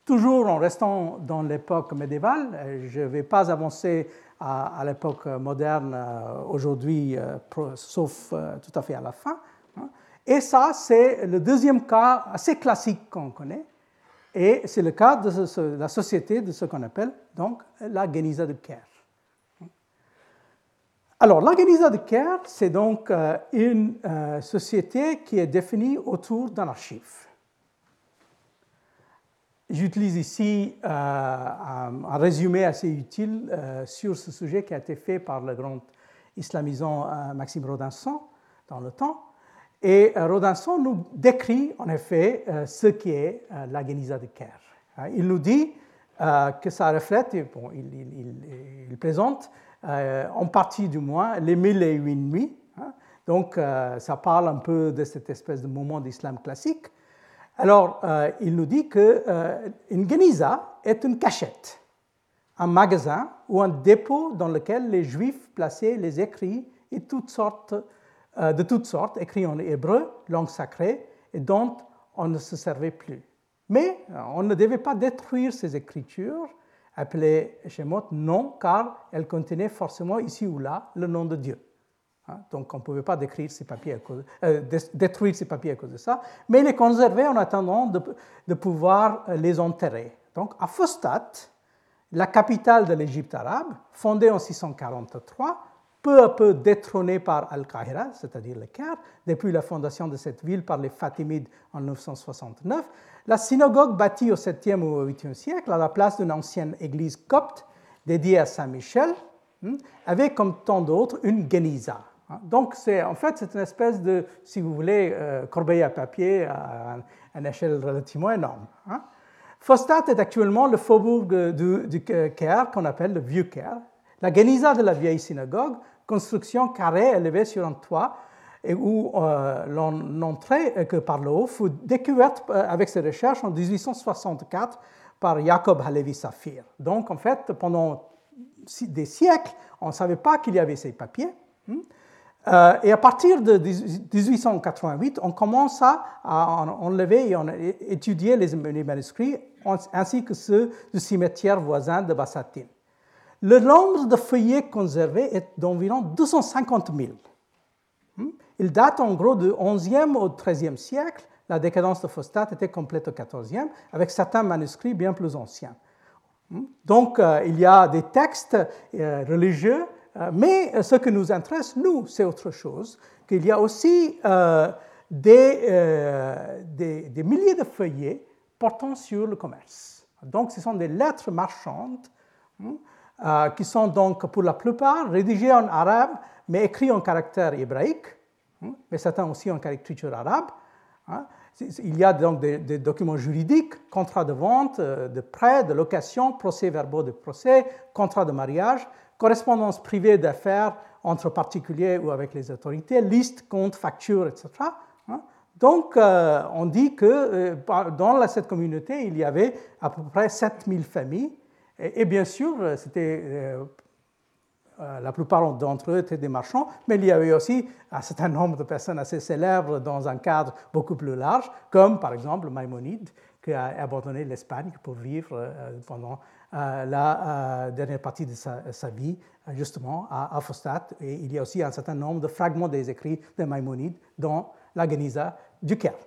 A: Toujours en restant dans l'époque médiévale, je ne vais pas avancer à, l'époque moderne euh, aujourd'hui, euh, sauf euh, tout à fait à la fin. Hein. Et ça, c'est le deuxième cas assez classique qu'on connaît. Et c'est le cas de, la société de ce qu'on appelle donc la Geniza de Caire. Alors, la Geniza de Caire, c'est donc une société qui est définie autour d'un archive. J'utilise ici euh, un, résumé assez utile euh, sur ce sujet qui a été fait par le grand islamisant euh, Maxime Rodinson dans le temps. Et Rodinson nous décrit en effet ce qui est la Geniza de Caire. Il nous dit que ça reflète, bon, il, présente en partie du moins les mille et une nuits. Hein. donc ça parle un peu de cette espèce de moment d'islam classique. Alors, euh, il nous dit qu'une euh, geniza est une cachette, un magasin ou un dépôt dans lequel les Juifs plaçaient les écrits et toutes sortes, euh, de toutes sortes, écrits en hébreu, langue sacrée, et dont on ne se servait plus. Mais on ne devait pas détruire ces écritures, appelées Shemot, non, car elles contenaient forcément ici ou là le nom de Dieu. Hein, donc on ne pouvait pas détruire ces papiers à cause, euh, détruire ces papiers à cause de ça, mais les conserver en attendant de, pouvoir euh, les enterrer. Donc à Phostat, la capitale de l'Égypte arabe, fondée en 643, peu à peu détrônée par Al-Qahira, c'est-à-dire le Caire, depuis la fondation de cette ville par les Fatimides en 969, la synagogue bâtie au 7e ou au 8e siècle, à la place d'une ancienne église copte dédiée à Saint-Michel, hmm, avait comme tant d'autres une geniza, Hein. Donc, en fait, c'est une espèce de, si vous voulez, euh, corbeille à papier à, une échelle relativement énorme. Hein. Fostat est actuellement le faubourg du, Caire, qu'on appelle le Vieux Caire. La Geniza de la vieille synagogue, construction carrée élevée sur un toit, et où euh, l'entrée que par le haut fut découverte euh, avec ses recherches en 1864 par Jacob Halevi Safir. Donc, en fait, pendant des siècles, on ne savait pas qu'il y avait ces papiers. Hein. Euh, et à partir de 1888, on commence à enlever et à étudier les manuscrits ainsi que ceux du cimetière voisin de Bassatine. Le nombre de feuillets conservés est d'environ 250 000. Hmm? Il date en gros du 11e au 13e siècle. La décadence de Fostat était complète au 14e, avec certains manuscrits bien plus anciens. Hmm? Donc, euh, il y a des textes euh, religieux euh, mais ce qui nous intéresse, nous, c'est autre chose, qu'il y a aussi des, milliers de feuillets portant sur le commerce. Donc, ce sont des lettres marchandes hein, qui sont donc pour la plupart rédigées en arabe, mais écrites en caractère hébraïque, hein, mais certains aussi en écriture arabe. Hein. Il y a donc des, documents juridiques, contrats de vente, de prêt, de location, procès-verbaux de procès, contrats de mariage, correspondance privée d'affaires entre particuliers ou avec les autorités, liste, compte, facture, etc. Hein. Donc, euh, on dit que euh, dans cette communauté, il y avait à peu près 7000 familles. Et, bien sûr, c'était, euh, la plupart d'entre eux étaient des marchands, mais il y avait aussi un certain nombre de personnes assez célèbres dans un cadre beaucoup plus large, comme par exemple Maïmonide, qui a abandonné l'Espagne pour vivre pendant euh, la euh, dernière partie de sa, vie, euh, justement, à, à, Et il y a aussi un certain nombre de fragments des écrits de Maïmonide dans la Geniza du Caire.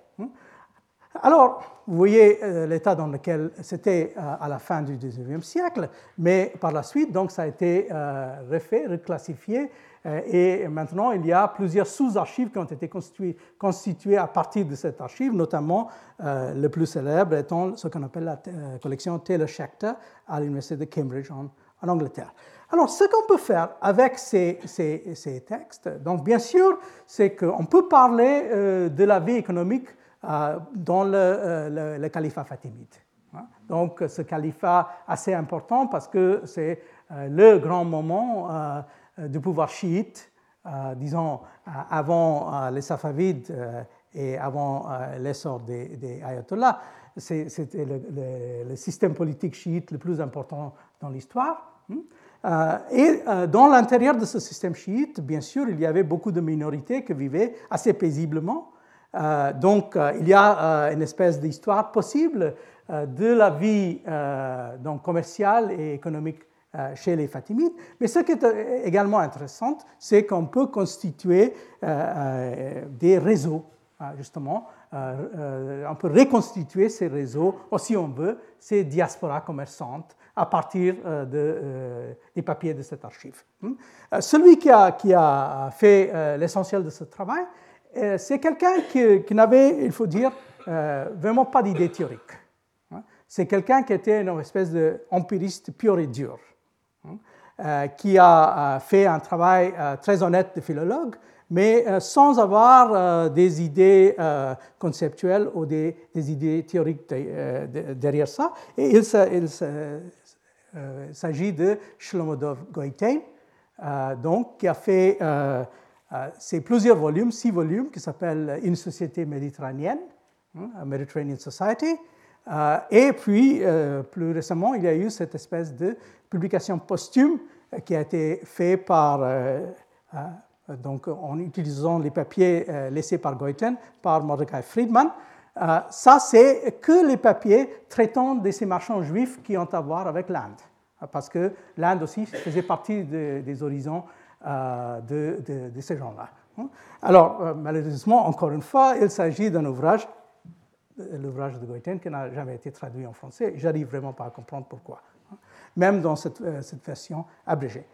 A: Alors, vous voyez l'état dans lequel c'était à la fin du XIXe siècle, mais par la suite, donc, ça a été refait, reclassifié euh, et maintenant, il y a plusieurs sous-archives qui ont été constituées, à partir de cette archive, notamment euh, le plus célèbre étant ce qu'on appelle la euh, collection Taylor Schechter à l'Université de Cambridge en, Angleterre. Alors, ce qu'on peut faire avec ces, ces, textes, donc bien sûr, c'est qu'on peut parler de la vie économique dans le, le, califat fatimide. Hein? Donc, ce califat assez important parce que c'est le grand moment euh, du pouvoir chiite disons, avant les Safavides et avant l'essor des, des, ayatollahs. C'était le, système politique chiite le plus important dans l'histoire. Hein? et dans l'intérieur de ce système chiite, bien sûr, il y avait beaucoup de minorités qui vivaient assez paisiblement. Donc, il y a une espèce d'histoire possible de la vie donc, commerciale et économique euh, chez les Fatimides. Mais ce qui est euh, également intéressant, c'est qu'on peut constituer euh, des réseaux, justement. on peut reconstituer ces réseaux, ou si on veut, ces diasporas commerçantes à partir de, des papiers de cette archive. Hmm? Celui qui a fait l'essentiel de ce travail, c'est quelqu'un qui, n'avait, il faut dire, vraiment pas d'idée théorique. Hein? C'est quelqu'un qui était une espèce d'empiriste pur et dur. Euh, qui a fait un travail euh, très honnête de philologue, mais euh, sans avoir des idées conceptuelles ou des, idées théoriques derrière ça. Et il, s'agit de Shlomodov Goitain, donc, qui a fait ces plusieurs volumes, six volumes, qui s'appellent Une société méditerranéenne, hein, Mediterranean Society. et puis, plus récemment, il y a eu cette espèce de publication posthume euh, qui a été faite par, euh, euh, donc en utilisant les papiers laissés par Goiten, par Mordecai Friedman. ça, c'est que les papiers traitant de ces marchands juifs qui ont à voir avec l'Inde, parce que l'Inde aussi faisait partie des horizons de, de, ces gens-là. Alors, malheureusement, encore une fois, il s'agit d'un ouvrage, l'ouvrage de Goiten, qui n'a jamais été traduit en français. J'arrive vraiment pas à comprendre pourquoi même dans cette, euh, version abrégée.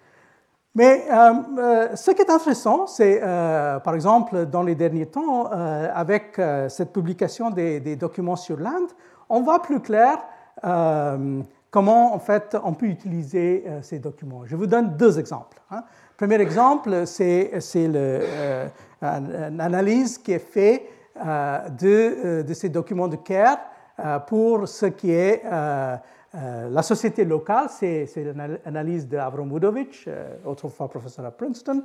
A: Mais euh, euh, ce qui est intéressant, c'est par exemple dans les derniers temps, avec cette publication des, documents sur l'Inde, on voit plus clair comment en fait on peut utiliser ces documents. Je vous donne deux exemples. Hein. Premier exemple, c'est une analyse qui est faite de, de, ces documents de CARE pour ce qui est euh, la société locale, c'est l'analyse euh, autrefois professeur à Princeton.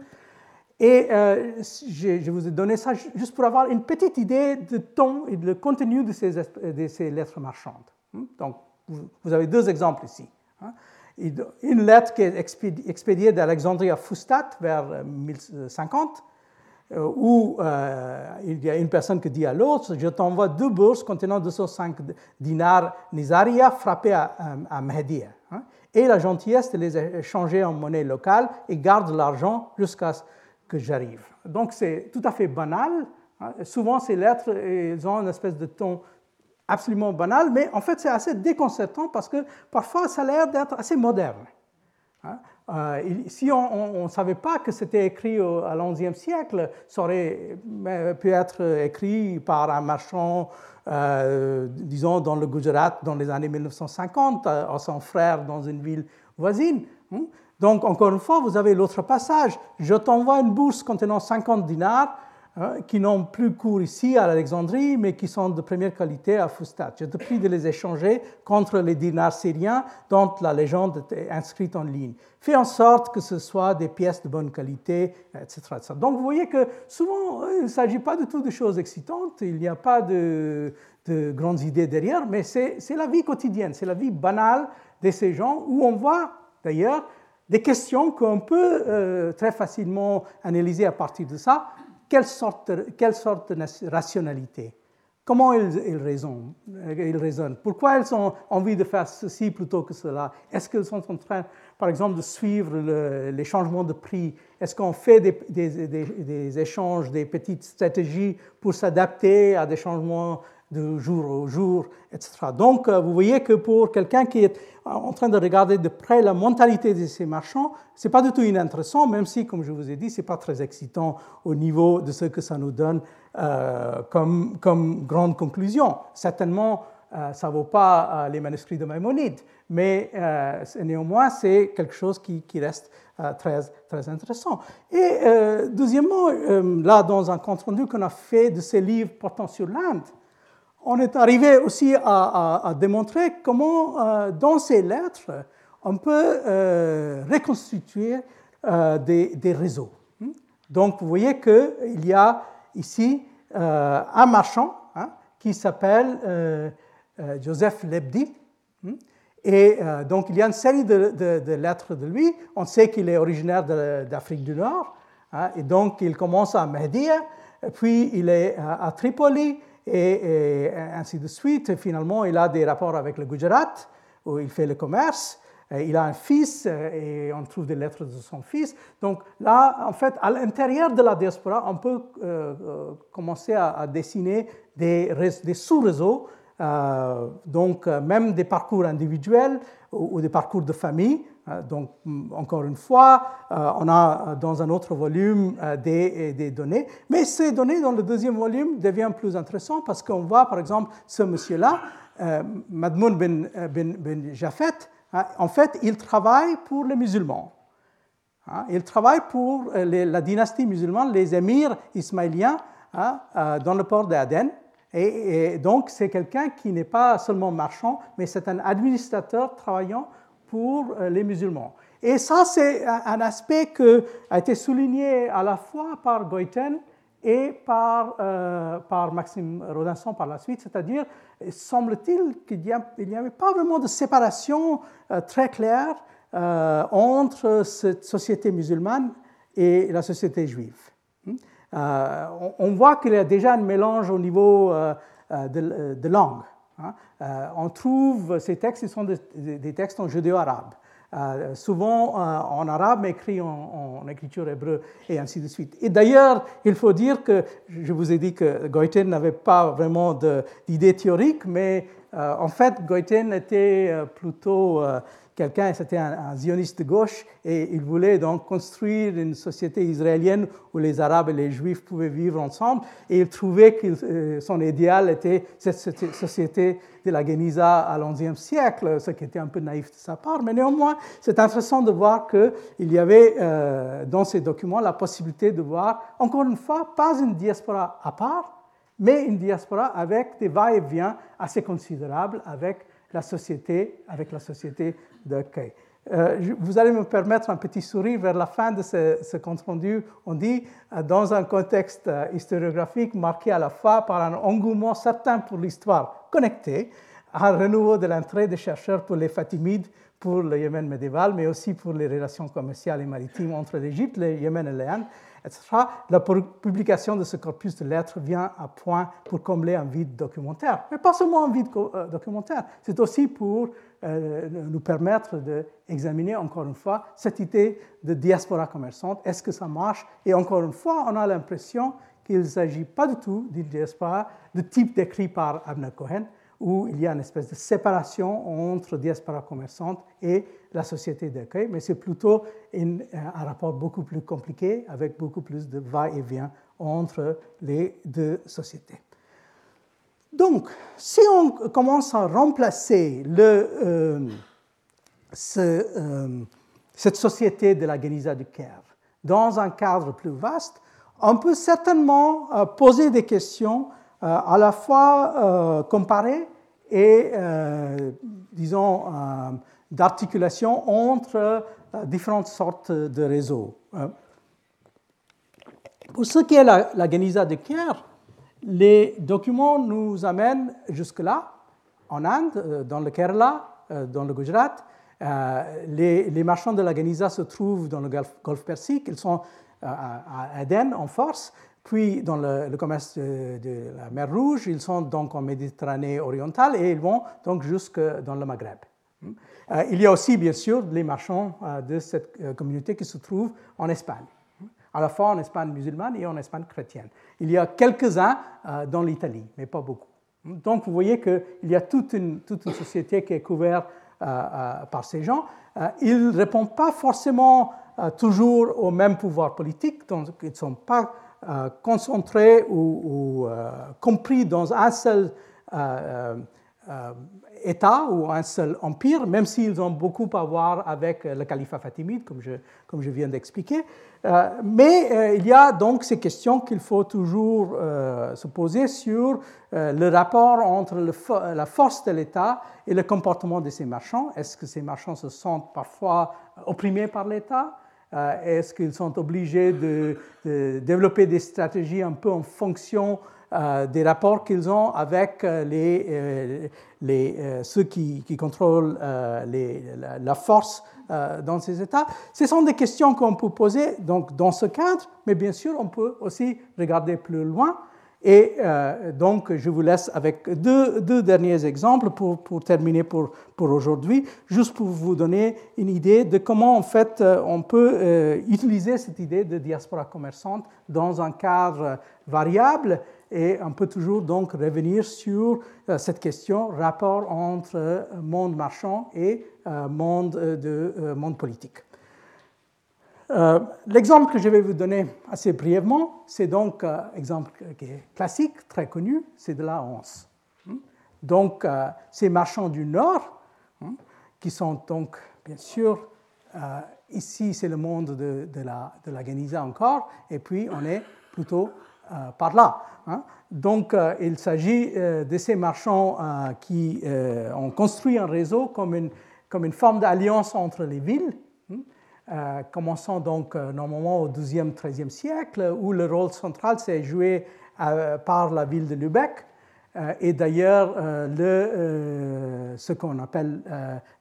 A: Et euh, je, vous ai donné ça juste pour avoir une petite idée du ton et du contenu de ces, de ces lettres marchandes. Hmm? Donc, vous, avez deux exemples ici. Hein. Une lettre qui est expédiée d'Alexandrie à Fustat vers 1050 euh, où euh, il y a une personne qui dit à l'autre, je t'envoie deux bourses contenant 205 dinars Nizaria frappés à, à hein, et la gentillesse de les échanger en monnaie locale et garde l'argent jusqu'à ce que j'arrive. Donc c'est tout à fait banal. Hein. Souvent ces lettres, elles ont une espèce de ton absolument banal, mais en fait c'est assez déconcertant parce que parfois ça a l'air d'être assez moderne. Hein? Euh, si on ne savait pas que c'était écrit à XIe siècle, ça aurait euh, pu être écrit par un marchand, euh, disons, dans le Gujarat dans les années 1950, à son frère dans une ville voisine. Hein? Donc, encore une fois, vous avez l'autre passage. Je t'envoie une bourse contenant 50 dinars qui n'ont plus cours ici à Alexandrie, mais qui sont de première qualité à Fustat. Je te prie de les échanger contre les dinars syriens dont la légende est inscrite en ligne. Fais en sorte que ce soit des pièces de bonne qualité, etc. Donc vous voyez que souvent, euh, il ne s'agit pas du tout de choses excitantes, il n'y a pas de, grandes idées derrière, mais c'est la vie quotidienne, c'est la vie banale de ces gens où on voit d'ailleurs des questions qu'on peut euh, très facilement analyser à partir de ça, quelle sorte, quelle sorte de rationalité? Comment ils, ils, raisonnent, ils, raisonnent, Pourquoi ils ont envie de faire ceci plutôt que cela? Est-ce qu'ils sont en train, par exemple, de suivre les changements de prix? Est-ce qu'on fait des, des, des, échanges, des petites stratégies pour s'adapter à des changements de jour au jour, etc. Donc, euh, vous voyez que pour quelqu'un qui est en train de regarder de près la mentalité de ces marchands, ce n'est pas du tout inintéressant, même si, comme je vous ai dit, ce n'est pas très excitant au niveau de ce que ça nous donne euh, comme, comme, grande conclusion. Certainement, euh, ça ne vaut pas les manuscrits de Maïmonide, mais néanmoins, c'est quelque chose qui, qui reste très, très intéressant. Et deuxièmement, là, dans un compte rendu qu'on a fait de ces livres portant sur l'Inde, on est arrivé aussi à, démontrer comment, euh, dans ces lettres, on peut euh, reconstituer euh, des, réseaux. Hmm? Donc vous voyez qu'il y a ici un marchand hein, qui s'appelle Joseph Lebdi. Hmm, et donc il y a une série de, lettres de lui. On sait qu'il est originaire d'Afrique du Nord. Hein, et donc il commence à Mehdiya, puis il est à Tripoli, et, ainsi de suite. Finalement, il a des rapports avec le Gujarat, où il fait le commerce. Il a un fils et on trouve des lettres de son fils. Donc là, en fait, à l'intérieur de la diaspora, on peut euh, euh, commencer à, dessiner des, sous-réseaux, euh, donc même des parcours individuels ou, des parcours de famille. Donc, encore une fois, on a dans un autre volume des, données. Mais ces données dans le deuxième volume deviennent plus intéressantes parce qu'on voit, par exemple, ce monsieur-là, Madmoun ben, ben, ben Jafet, Hein, en fait, il travaille pour les musulmans. Hein, il travaille pour euh, la dynastie musulmane, les émirs ismaéliens, hein, euh, dans le port d'Aden. Et, donc, c'est quelqu'un qui n'est pas seulement marchand, mais c'est un administrateur travaillant pour euh, les musulmans. Et ça, c'est un aspect qui a été souligné à la fois par Goïten et par, par Maxime Rodinson par la suite, c'est-à-dire semble-t-il qu'il n'y avait pas vraiment de séparation euh, très claire euh, entre cette société musulmane et la société juive. Hmm? Euh, on voit qu'il y a déjà un mélange au niveau de, langue. Hein. On trouve ces textes, ils sont des textes en judéo-arabe. Euh, souvent euh, en arabe, mais écrit en, écriture hébreu, et ainsi de suite. Et d'ailleurs, il faut dire que je vous ai dit que Goïten n'avait pas vraiment d'idées théoriques, mais euh, en fait, Goïten était plutôt quelqu'un, c'était un, zioniste de gauche, et il voulait donc construire une société israélienne où les Arabes et les Juifs pouvaient vivre ensemble, et il trouvait que euh, son idéal était cette société de la Geniza à XIe siècle, ce qui était un peu naïf de sa part, mais néanmoins, c'est intéressant de voir qu'il y avait euh, dans ces documents la possibilité de voir, encore une fois, pas une diaspora à part, mais une diaspora avec des va-et-vient assez considérables avec la société, avec la société d'accueil. Euh, vous allez me permettre un petit sourire vers la fin de ce, compte rendu. On dit, euh, dans un contexte euh, historiographique marqué à la fois par un engouement certain pour l'histoire connectée, un renouveau de l'entrée des chercheurs pour les Fatimides, pour le Yémen médiéval, mais aussi pour les relations commerciales et maritimes entre l'Égypte, le Yémen et l'Inde, la publication de ce corpus de lettres vient à point pour combler un vide documentaire. Mais pas seulement un vide euh, documentaire, c'est aussi pour euh, nous permettre d'examiner encore une fois cette idée de diaspora commerçante. Est-ce que ça marche? Et encore une fois, on a l'impression qu'il ne s'agit pas du tout d'une diaspora de type décrit par Abner Cohen, où il y a une espèce de séparation entre diaspora commerçante et la société d'accueil, mais c'est plutôt un rapport beaucoup plus compliqué avec beaucoup plus de va-et-vient entre les deux sociétés. Donc, si on commence à remplacer euh, euh, cette société de la Geniza du Caire dans un cadre plus vaste, on peut certainement euh, poser des questions à la fois comparées et, disons, d'articulation entre euh, différentes sortes de réseaux. Hein. Pour ce qui est la, la Geniza de Caire, les documents nous amènent jusque-là, en Inde, euh, dans le Kerala, euh, dans le Gujarat. Les, marchands de la Geniza se trouvent dans le Golfe, Persique, ils sont à Aden en force, puis dans le, commerce de, de, la mer Rouge, ils sont donc en Méditerranée orientale et ils vont donc jusque dans le Maghreb. Euh, il y a aussi, bien sûr, les marchands euh, de cette euh, communauté qui se trouvent en Espagne, à la fois en Espagne musulmane et en Espagne chrétienne. Il y a quelques-uns dans l'Italie, mais pas beaucoup. Donc, vous voyez qu'il y a toute une, société qui est couverte par ces gens. Ils ne répondent pas forcément toujours au même pouvoir politique, donc ils ne sont pas concentrés ou compris dans un seul État ou un seul empire, même s'ils ont beaucoup à voir avec le califat fatimide, comme je, comme je viens d'expliquer. Euh, mais euh, il y a donc ces questions qu'il faut toujours euh, se poser sur le rapport entre la force de l'État et le comportement de ces marchands. Est-ce que ces marchands se sentent parfois opprimés par l'État? Est-ce qu'ils sont obligés de, développer des stratégies un peu en fonction des rapports qu'ils ont avec les, les, ceux qui, qui contrôlent la, force dans ces États. Ce sont des questions qu'on peut poser donc, dans ce cadre, mais bien sûr, on peut aussi regarder plus loin et euh, donc, je vous laisse avec deux, deux derniers exemples pour, pour terminer pour, pour aujourd'hui, juste pour vous donner une idée de comment, en fait, euh, on peut euh, utiliser cette idée de diaspora commerçante dans un cadre variable et on peut toujours donc revenir sur cette question, rapport entre monde marchand et monde, de, monde politique. Euh, l'exemple que je vais vous donner assez brièvement, c'est donc un euh, exemple qui est classique, très connu, c'est de la Hanse. Hmm? Donc, euh, ces marchands du Nord, hmm, qui sont donc, bien sûr, ici c'est le monde de, la, de la encore, et puis on est plutôt par là. Hein. Donc, il s'agit de ces marchands qui ont construit un réseau comme une, comme une forme d'alliance entre les villes euh, commençant donc euh, normalement au XIIe, XIIIe siècle, où le rôle central s'est joué euh, par la ville de Lübeck. et d'ailleurs, ce qu'on appelle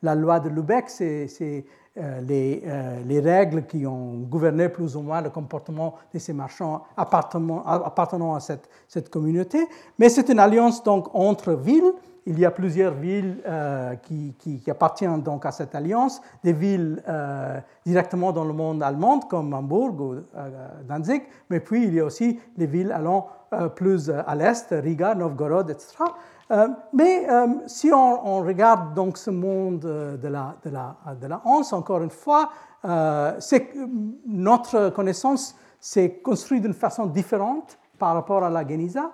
A: la loi de Lübeck, c'est les, les, règles qui ont gouverné plus ou moins le comportement de ces marchands appartenant, à cette, cette communauté. Mais c'est une alliance donc entre villes il y a plusieurs villes euh, qui, appartiennent donc à cette alliance, des villes euh, directement dans le monde allemand comme Hambourg ou euh, Danzig, mais puis il y a aussi les villes allant plus à l'est, Riga, Novgorod, etc. mais si on, regarde donc ce monde de la, de la, de la Hanse, encore une fois, notre connaissance s'est construite d'une façon différente par rapport à la Geniza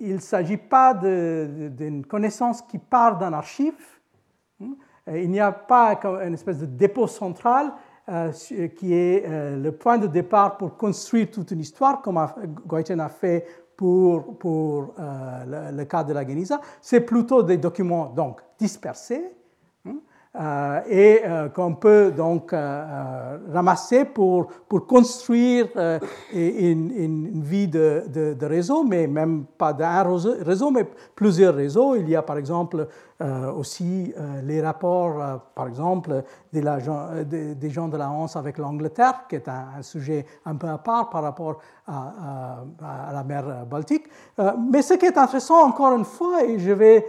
A: il ne s'agit pas d'une connaissance qui part d'un archive. Hein. Il n'y a pas une espèce de dépôt central euh, qui est euh, le point de départ pour construire toute une histoire, comme Goiten a fait pour, euh, le, cas de la Geniza. C'est plutôt des documents donc dispersés et euh, qu'on peut donc euh, ramasser pour, pour construire une, une, vie de, de, de, réseau, mais même pas d'un réseau, mais plusieurs réseaux. Il y a par exemple euh, aussi euh, les rapports, euh, par exemple, des, des, gens de la Hanse avec l'Angleterre, qui est un, sujet un peu à part par rapport à, la mer Baltique. mais ce qui est intéressant, encore une fois, et je vais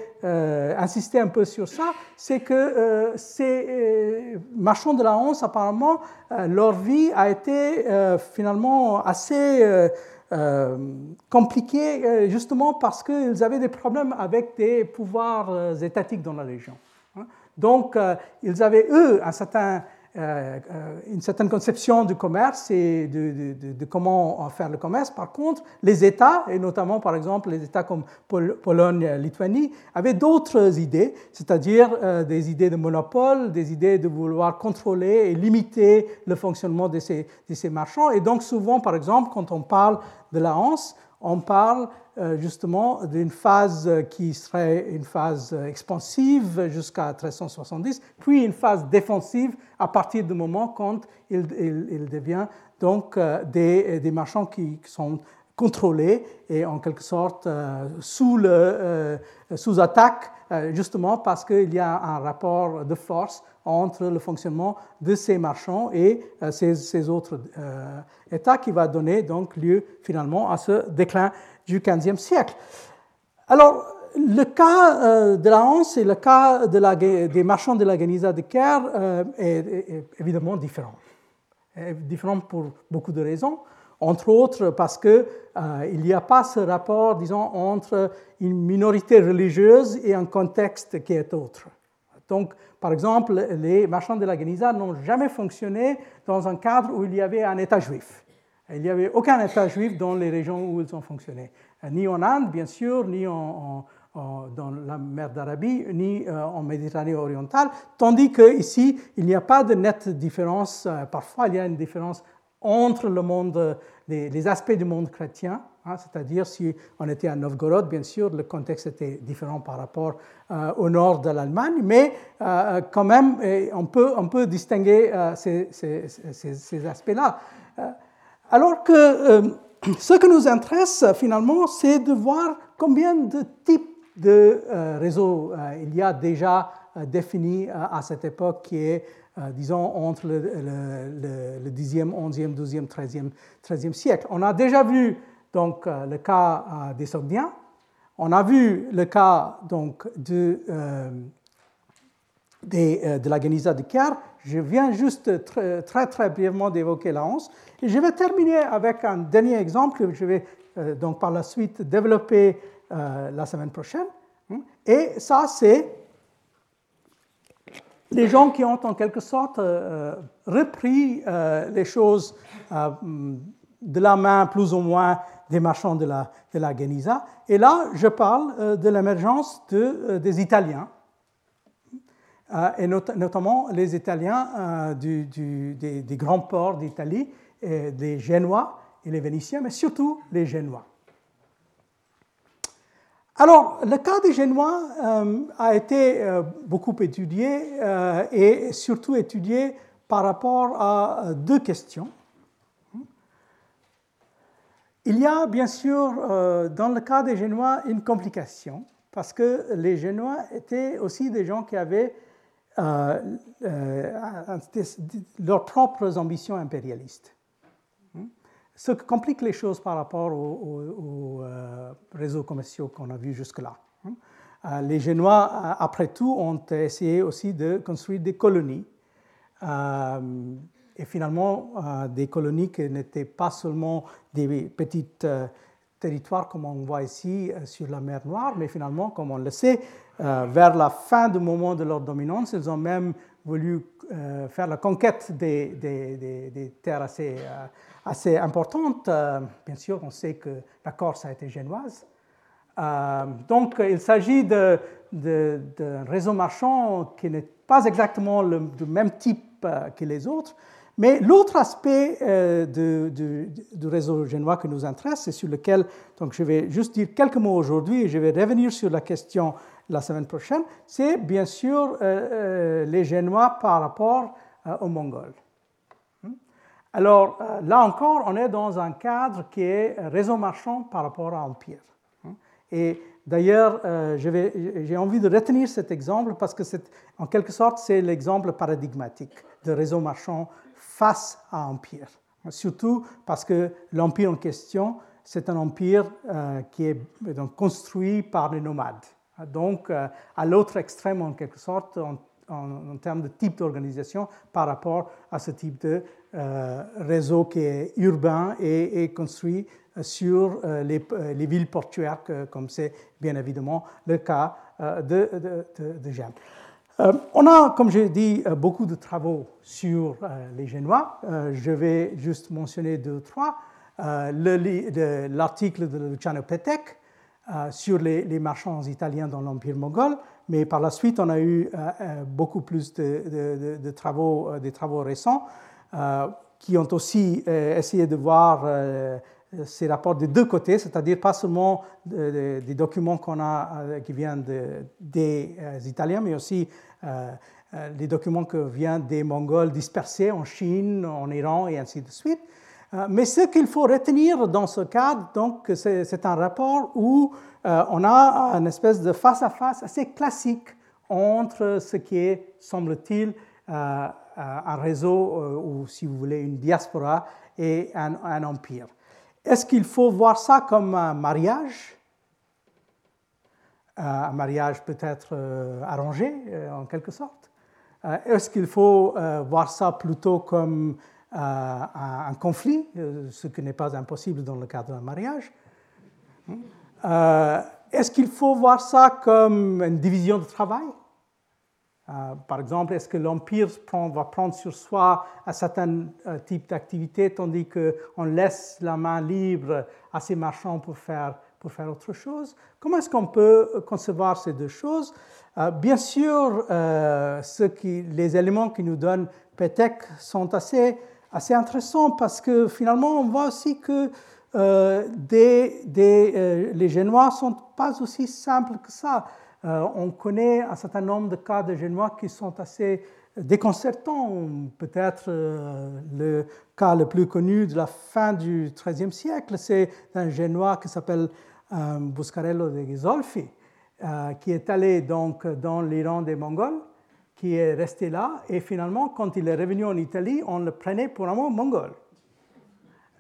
A: insister un peu sur ça, c'est que ces marchands de la Hanse, apparemment, leur vie a été finalement assez euh, compliqué euh, justement parce qu'ils avaient des problèmes avec des pouvoirs euh, étatiques dans la région. Hein. Donc, ils avaient, eux, un certain euh, euh, une certaine conception du commerce et de, comment faire le commerce. Par contre, les États, et notamment par exemple les États comme Pologne, Lituanie, avaient d'autres idées, c'est-à-dire euh, des idées de monopole, des idées de vouloir contrôler et limiter le fonctionnement de ces, de ces marchands. Et donc souvent, par exemple, quand on parle de la Hanse, on parle euh, justement d'une phase qui serait une phase expansive jusqu'à 1370, puis une phase défensive à partir du moment quand il, devient donc euh, des, marchands qui sont contrôlés et en quelque sorte euh, sous, le, sous attaque, justement parce qu'il y a un rapport de force entre le fonctionnement de ces marchands et ces, ces autres États qui va donner donc lieu finalement à ce déclin du XVe siècle. Alors, le cas euh, de la Hanse et le cas des marchands de la Geniza de Caire euh, est, évidemment différent. différent pour beaucoup de raisons, entre autres parce qu'il euh, n'y a pas ce rapport, disons, entre une minorité religieuse et un contexte qui est autre. Donc, par exemple, les marchands de la Geniza n'ont jamais fonctionné dans un cadre où il y avait un État juif. Il n'y avait aucun État juif dans les régions où ils ont fonctionné. Ni en Inde, bien sûr, ni dans la mer d'Arabie, ni euh, en Méditerranée orientale, tandis qu'ici, il n'y a pas de nette différence. Euh, parfois, il y a une différence entre le monde, les, aspects du monde chrétien Hein. C'est-à-dire, si on était à Novgorod, bien sûr, le contexte était différent par rapport au nord de l'Allemagne, mais quand même, on peut, on peut distinguer ces, ces, ces aspects-là. alors que ce qui nous intéresse finalement, c'est de voir combien de types de euh, réseaux euh, il y a déjà euh, définis à cette époque qui est, disons, entre le, le, 10e, 11e, 12e, 13e, 13e siècle. On a déjà vu donc, le cas des Sogdiens, on a vu le cas donc, de, de la Geniza de Kerr. Je viens juste très très, très brièvement d'évoquer la Hanse. Et je vais terminer avec un dernier exemple que je vais donc par la suite développer euh, la semaine prochaine. Et ça, c'est les gens qui ont en quelque sorte euh, repris euh, les choses de la main plus ou moins des marchands de la, de la Geniza. Et là, je parle de l'émergence de, des Italiens, et notamment les Italiens des, des, grands ports d'Italie, des Génois et les Vénitiens, mais surtout les Génois. Alors, le cas des Génois euh, a été euh, beaucoup étudié euh, et surtout étudié par rapport à deux questions. Il y a bien sûr dans le cas des Génois une complication parce que les Génois étaient aussi des gens qui avaient leurs propres ambitions impérialistes ce qui complique les choses par rapport aux, euh, réseaux commerciaux qu'on a vus jusque-là. Hein. Euh, les Génois, euh, après tout, ont essayé aussi de construire des colonies. et finalement, des colonies qui n'étaient pas seulement des petits territoires comme on voit ici sur la mer Noire, mais finalement, comme on le sait, vers la fin du moment de leur dominance, ils ont même voulu faire la conquête des, des, des terres assez assez importante. Euh, bien sûr, on sait que la Corse a été génoise. Euh, donc, il s'agit d'un réseau marchand qui n'est pas exactement du même type euh, que les autres. Mais l'autre aspect du, réseau génois qui nous intéresse et sur lequel donc, je vais juste dire quelques mots aujourd'hui je vais revenir sur la question la semaine prochaine, c'est bien sûr les Génois par rapport aux Mongols. Alors euh, là encore, on est dans un cadre qui est réseau marchand par rapport à empire. Hein. Et d'ailleurs, euh, j'ai envie de retenir cet exemple parce que en quelque sorte, c'est l'exemple paradigmatique de réseau marchand face à empire. Surtout parce que l'empire en question, c'est un empire euh, qui est donc, construit par les nomades. Donc, à l'autre extrême, en quelque sorte, en, termes de type d'organisation par rapport à ce type de euh, réseau qui est urbain et, construit euh, sur euh, les, les, villes portuaires, comme c'est bien évidemment le cas de, de, Gênes. on a, comme j'ai dit, beaucoup de travaux sur les Génois. je vais juste mentionner deux ou trois. L'article de Luciano Petek sur les, marchands italiens dans l'Empire mongol, mais par la suite, on a eu beaucoup plus de, travaux, des travaux récents euh, qui ont aussi euh, essayé de voir euh, ces rapports des deux côtés, c'est-à-dire pas seulement des documents qu'on a qui viennent des Italiens, mais aussi les documents qui viennent des Mongols dispersés en Chine, en Iran et ainsi de suite. Mais ce qu'il faut retenir dans ce cadre, donc, c'est un rapport où on a une espèce de face-à-face assez classique entre ce qui est, semble-t-il, euh, un réseau euh, ou, si vous voulez, une diaspora et un, empire. Est-ce qu'il faut voir ça comme un mariage? Euh, Un mariage peut-être arrangé, en quelque sorte? Est-ce qu'il faut voir ça plutôt comme un, conflit, ce qui n'est pas impossible dans le cadre d'un mariage. Est-ce qu'il faut voir ça comme une division de travail? Euh, par exemple, est-ce que l'Empire va prendre sur soi un certain euh, type d'activité tandis qu'on laisse la main libre à ces marchands pour faire, autre chose? Comment est-ce qu'on peut concevoir ces deux choses? Euh, Bien sûr, les éléments qui nous donnent Petek sont assez, assez intéressants parce que finalement, on voit aussi que des, des, les Génois ne sont pas aussi simples que ça. on connaît un certain nombre de cas de Génois qui sont assez déconcertants. Peut-être le cas le plus connu de la fin du XIIIe siècle, c'est un Génois qui s'appelle Buscarello de Ghisolfi, qui est allé donc dans l'Iran des Mongols qui est resté là. Et finalement, quand il est revenu en Italie, on le prenait pour un mongol.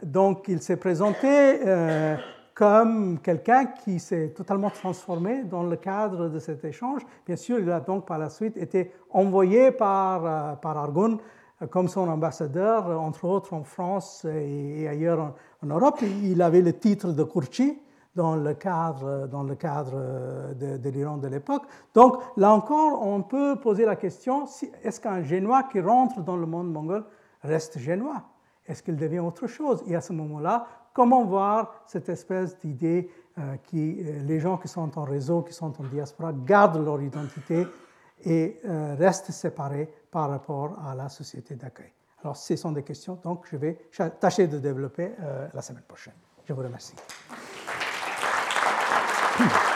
A: Donc, il s'est présenté euh, comme quelqu'un qui s'est totalement transformé dans le cadre de cet échange. Bien sûr, il a donc par la suite été envoyé par, euh, par Argon euh, comme son ambassadeur, entre autres en France et, ailleurs en, Europe. Il avait le titre de Courchi, dans le cadre, dans le cadre de, de l'Iran de l'époque. Donc là encore, on peut poser la question, est-ce qu'un génois qui rentre dans le monde mongol reste génois? Est-ce qu'il devient autre chose? Et à ce moment-là, comment voir cette espèce d'idée euh, que euh, les gens qui sont en réseau, qui sont en diaspora, gardent leur identité et euh, restent séparés par rapport à la société d'accueil? Alors, ce sont des questions donc je vais tâcher de développer la semaine prochaine. Je vous remercie. Hmm.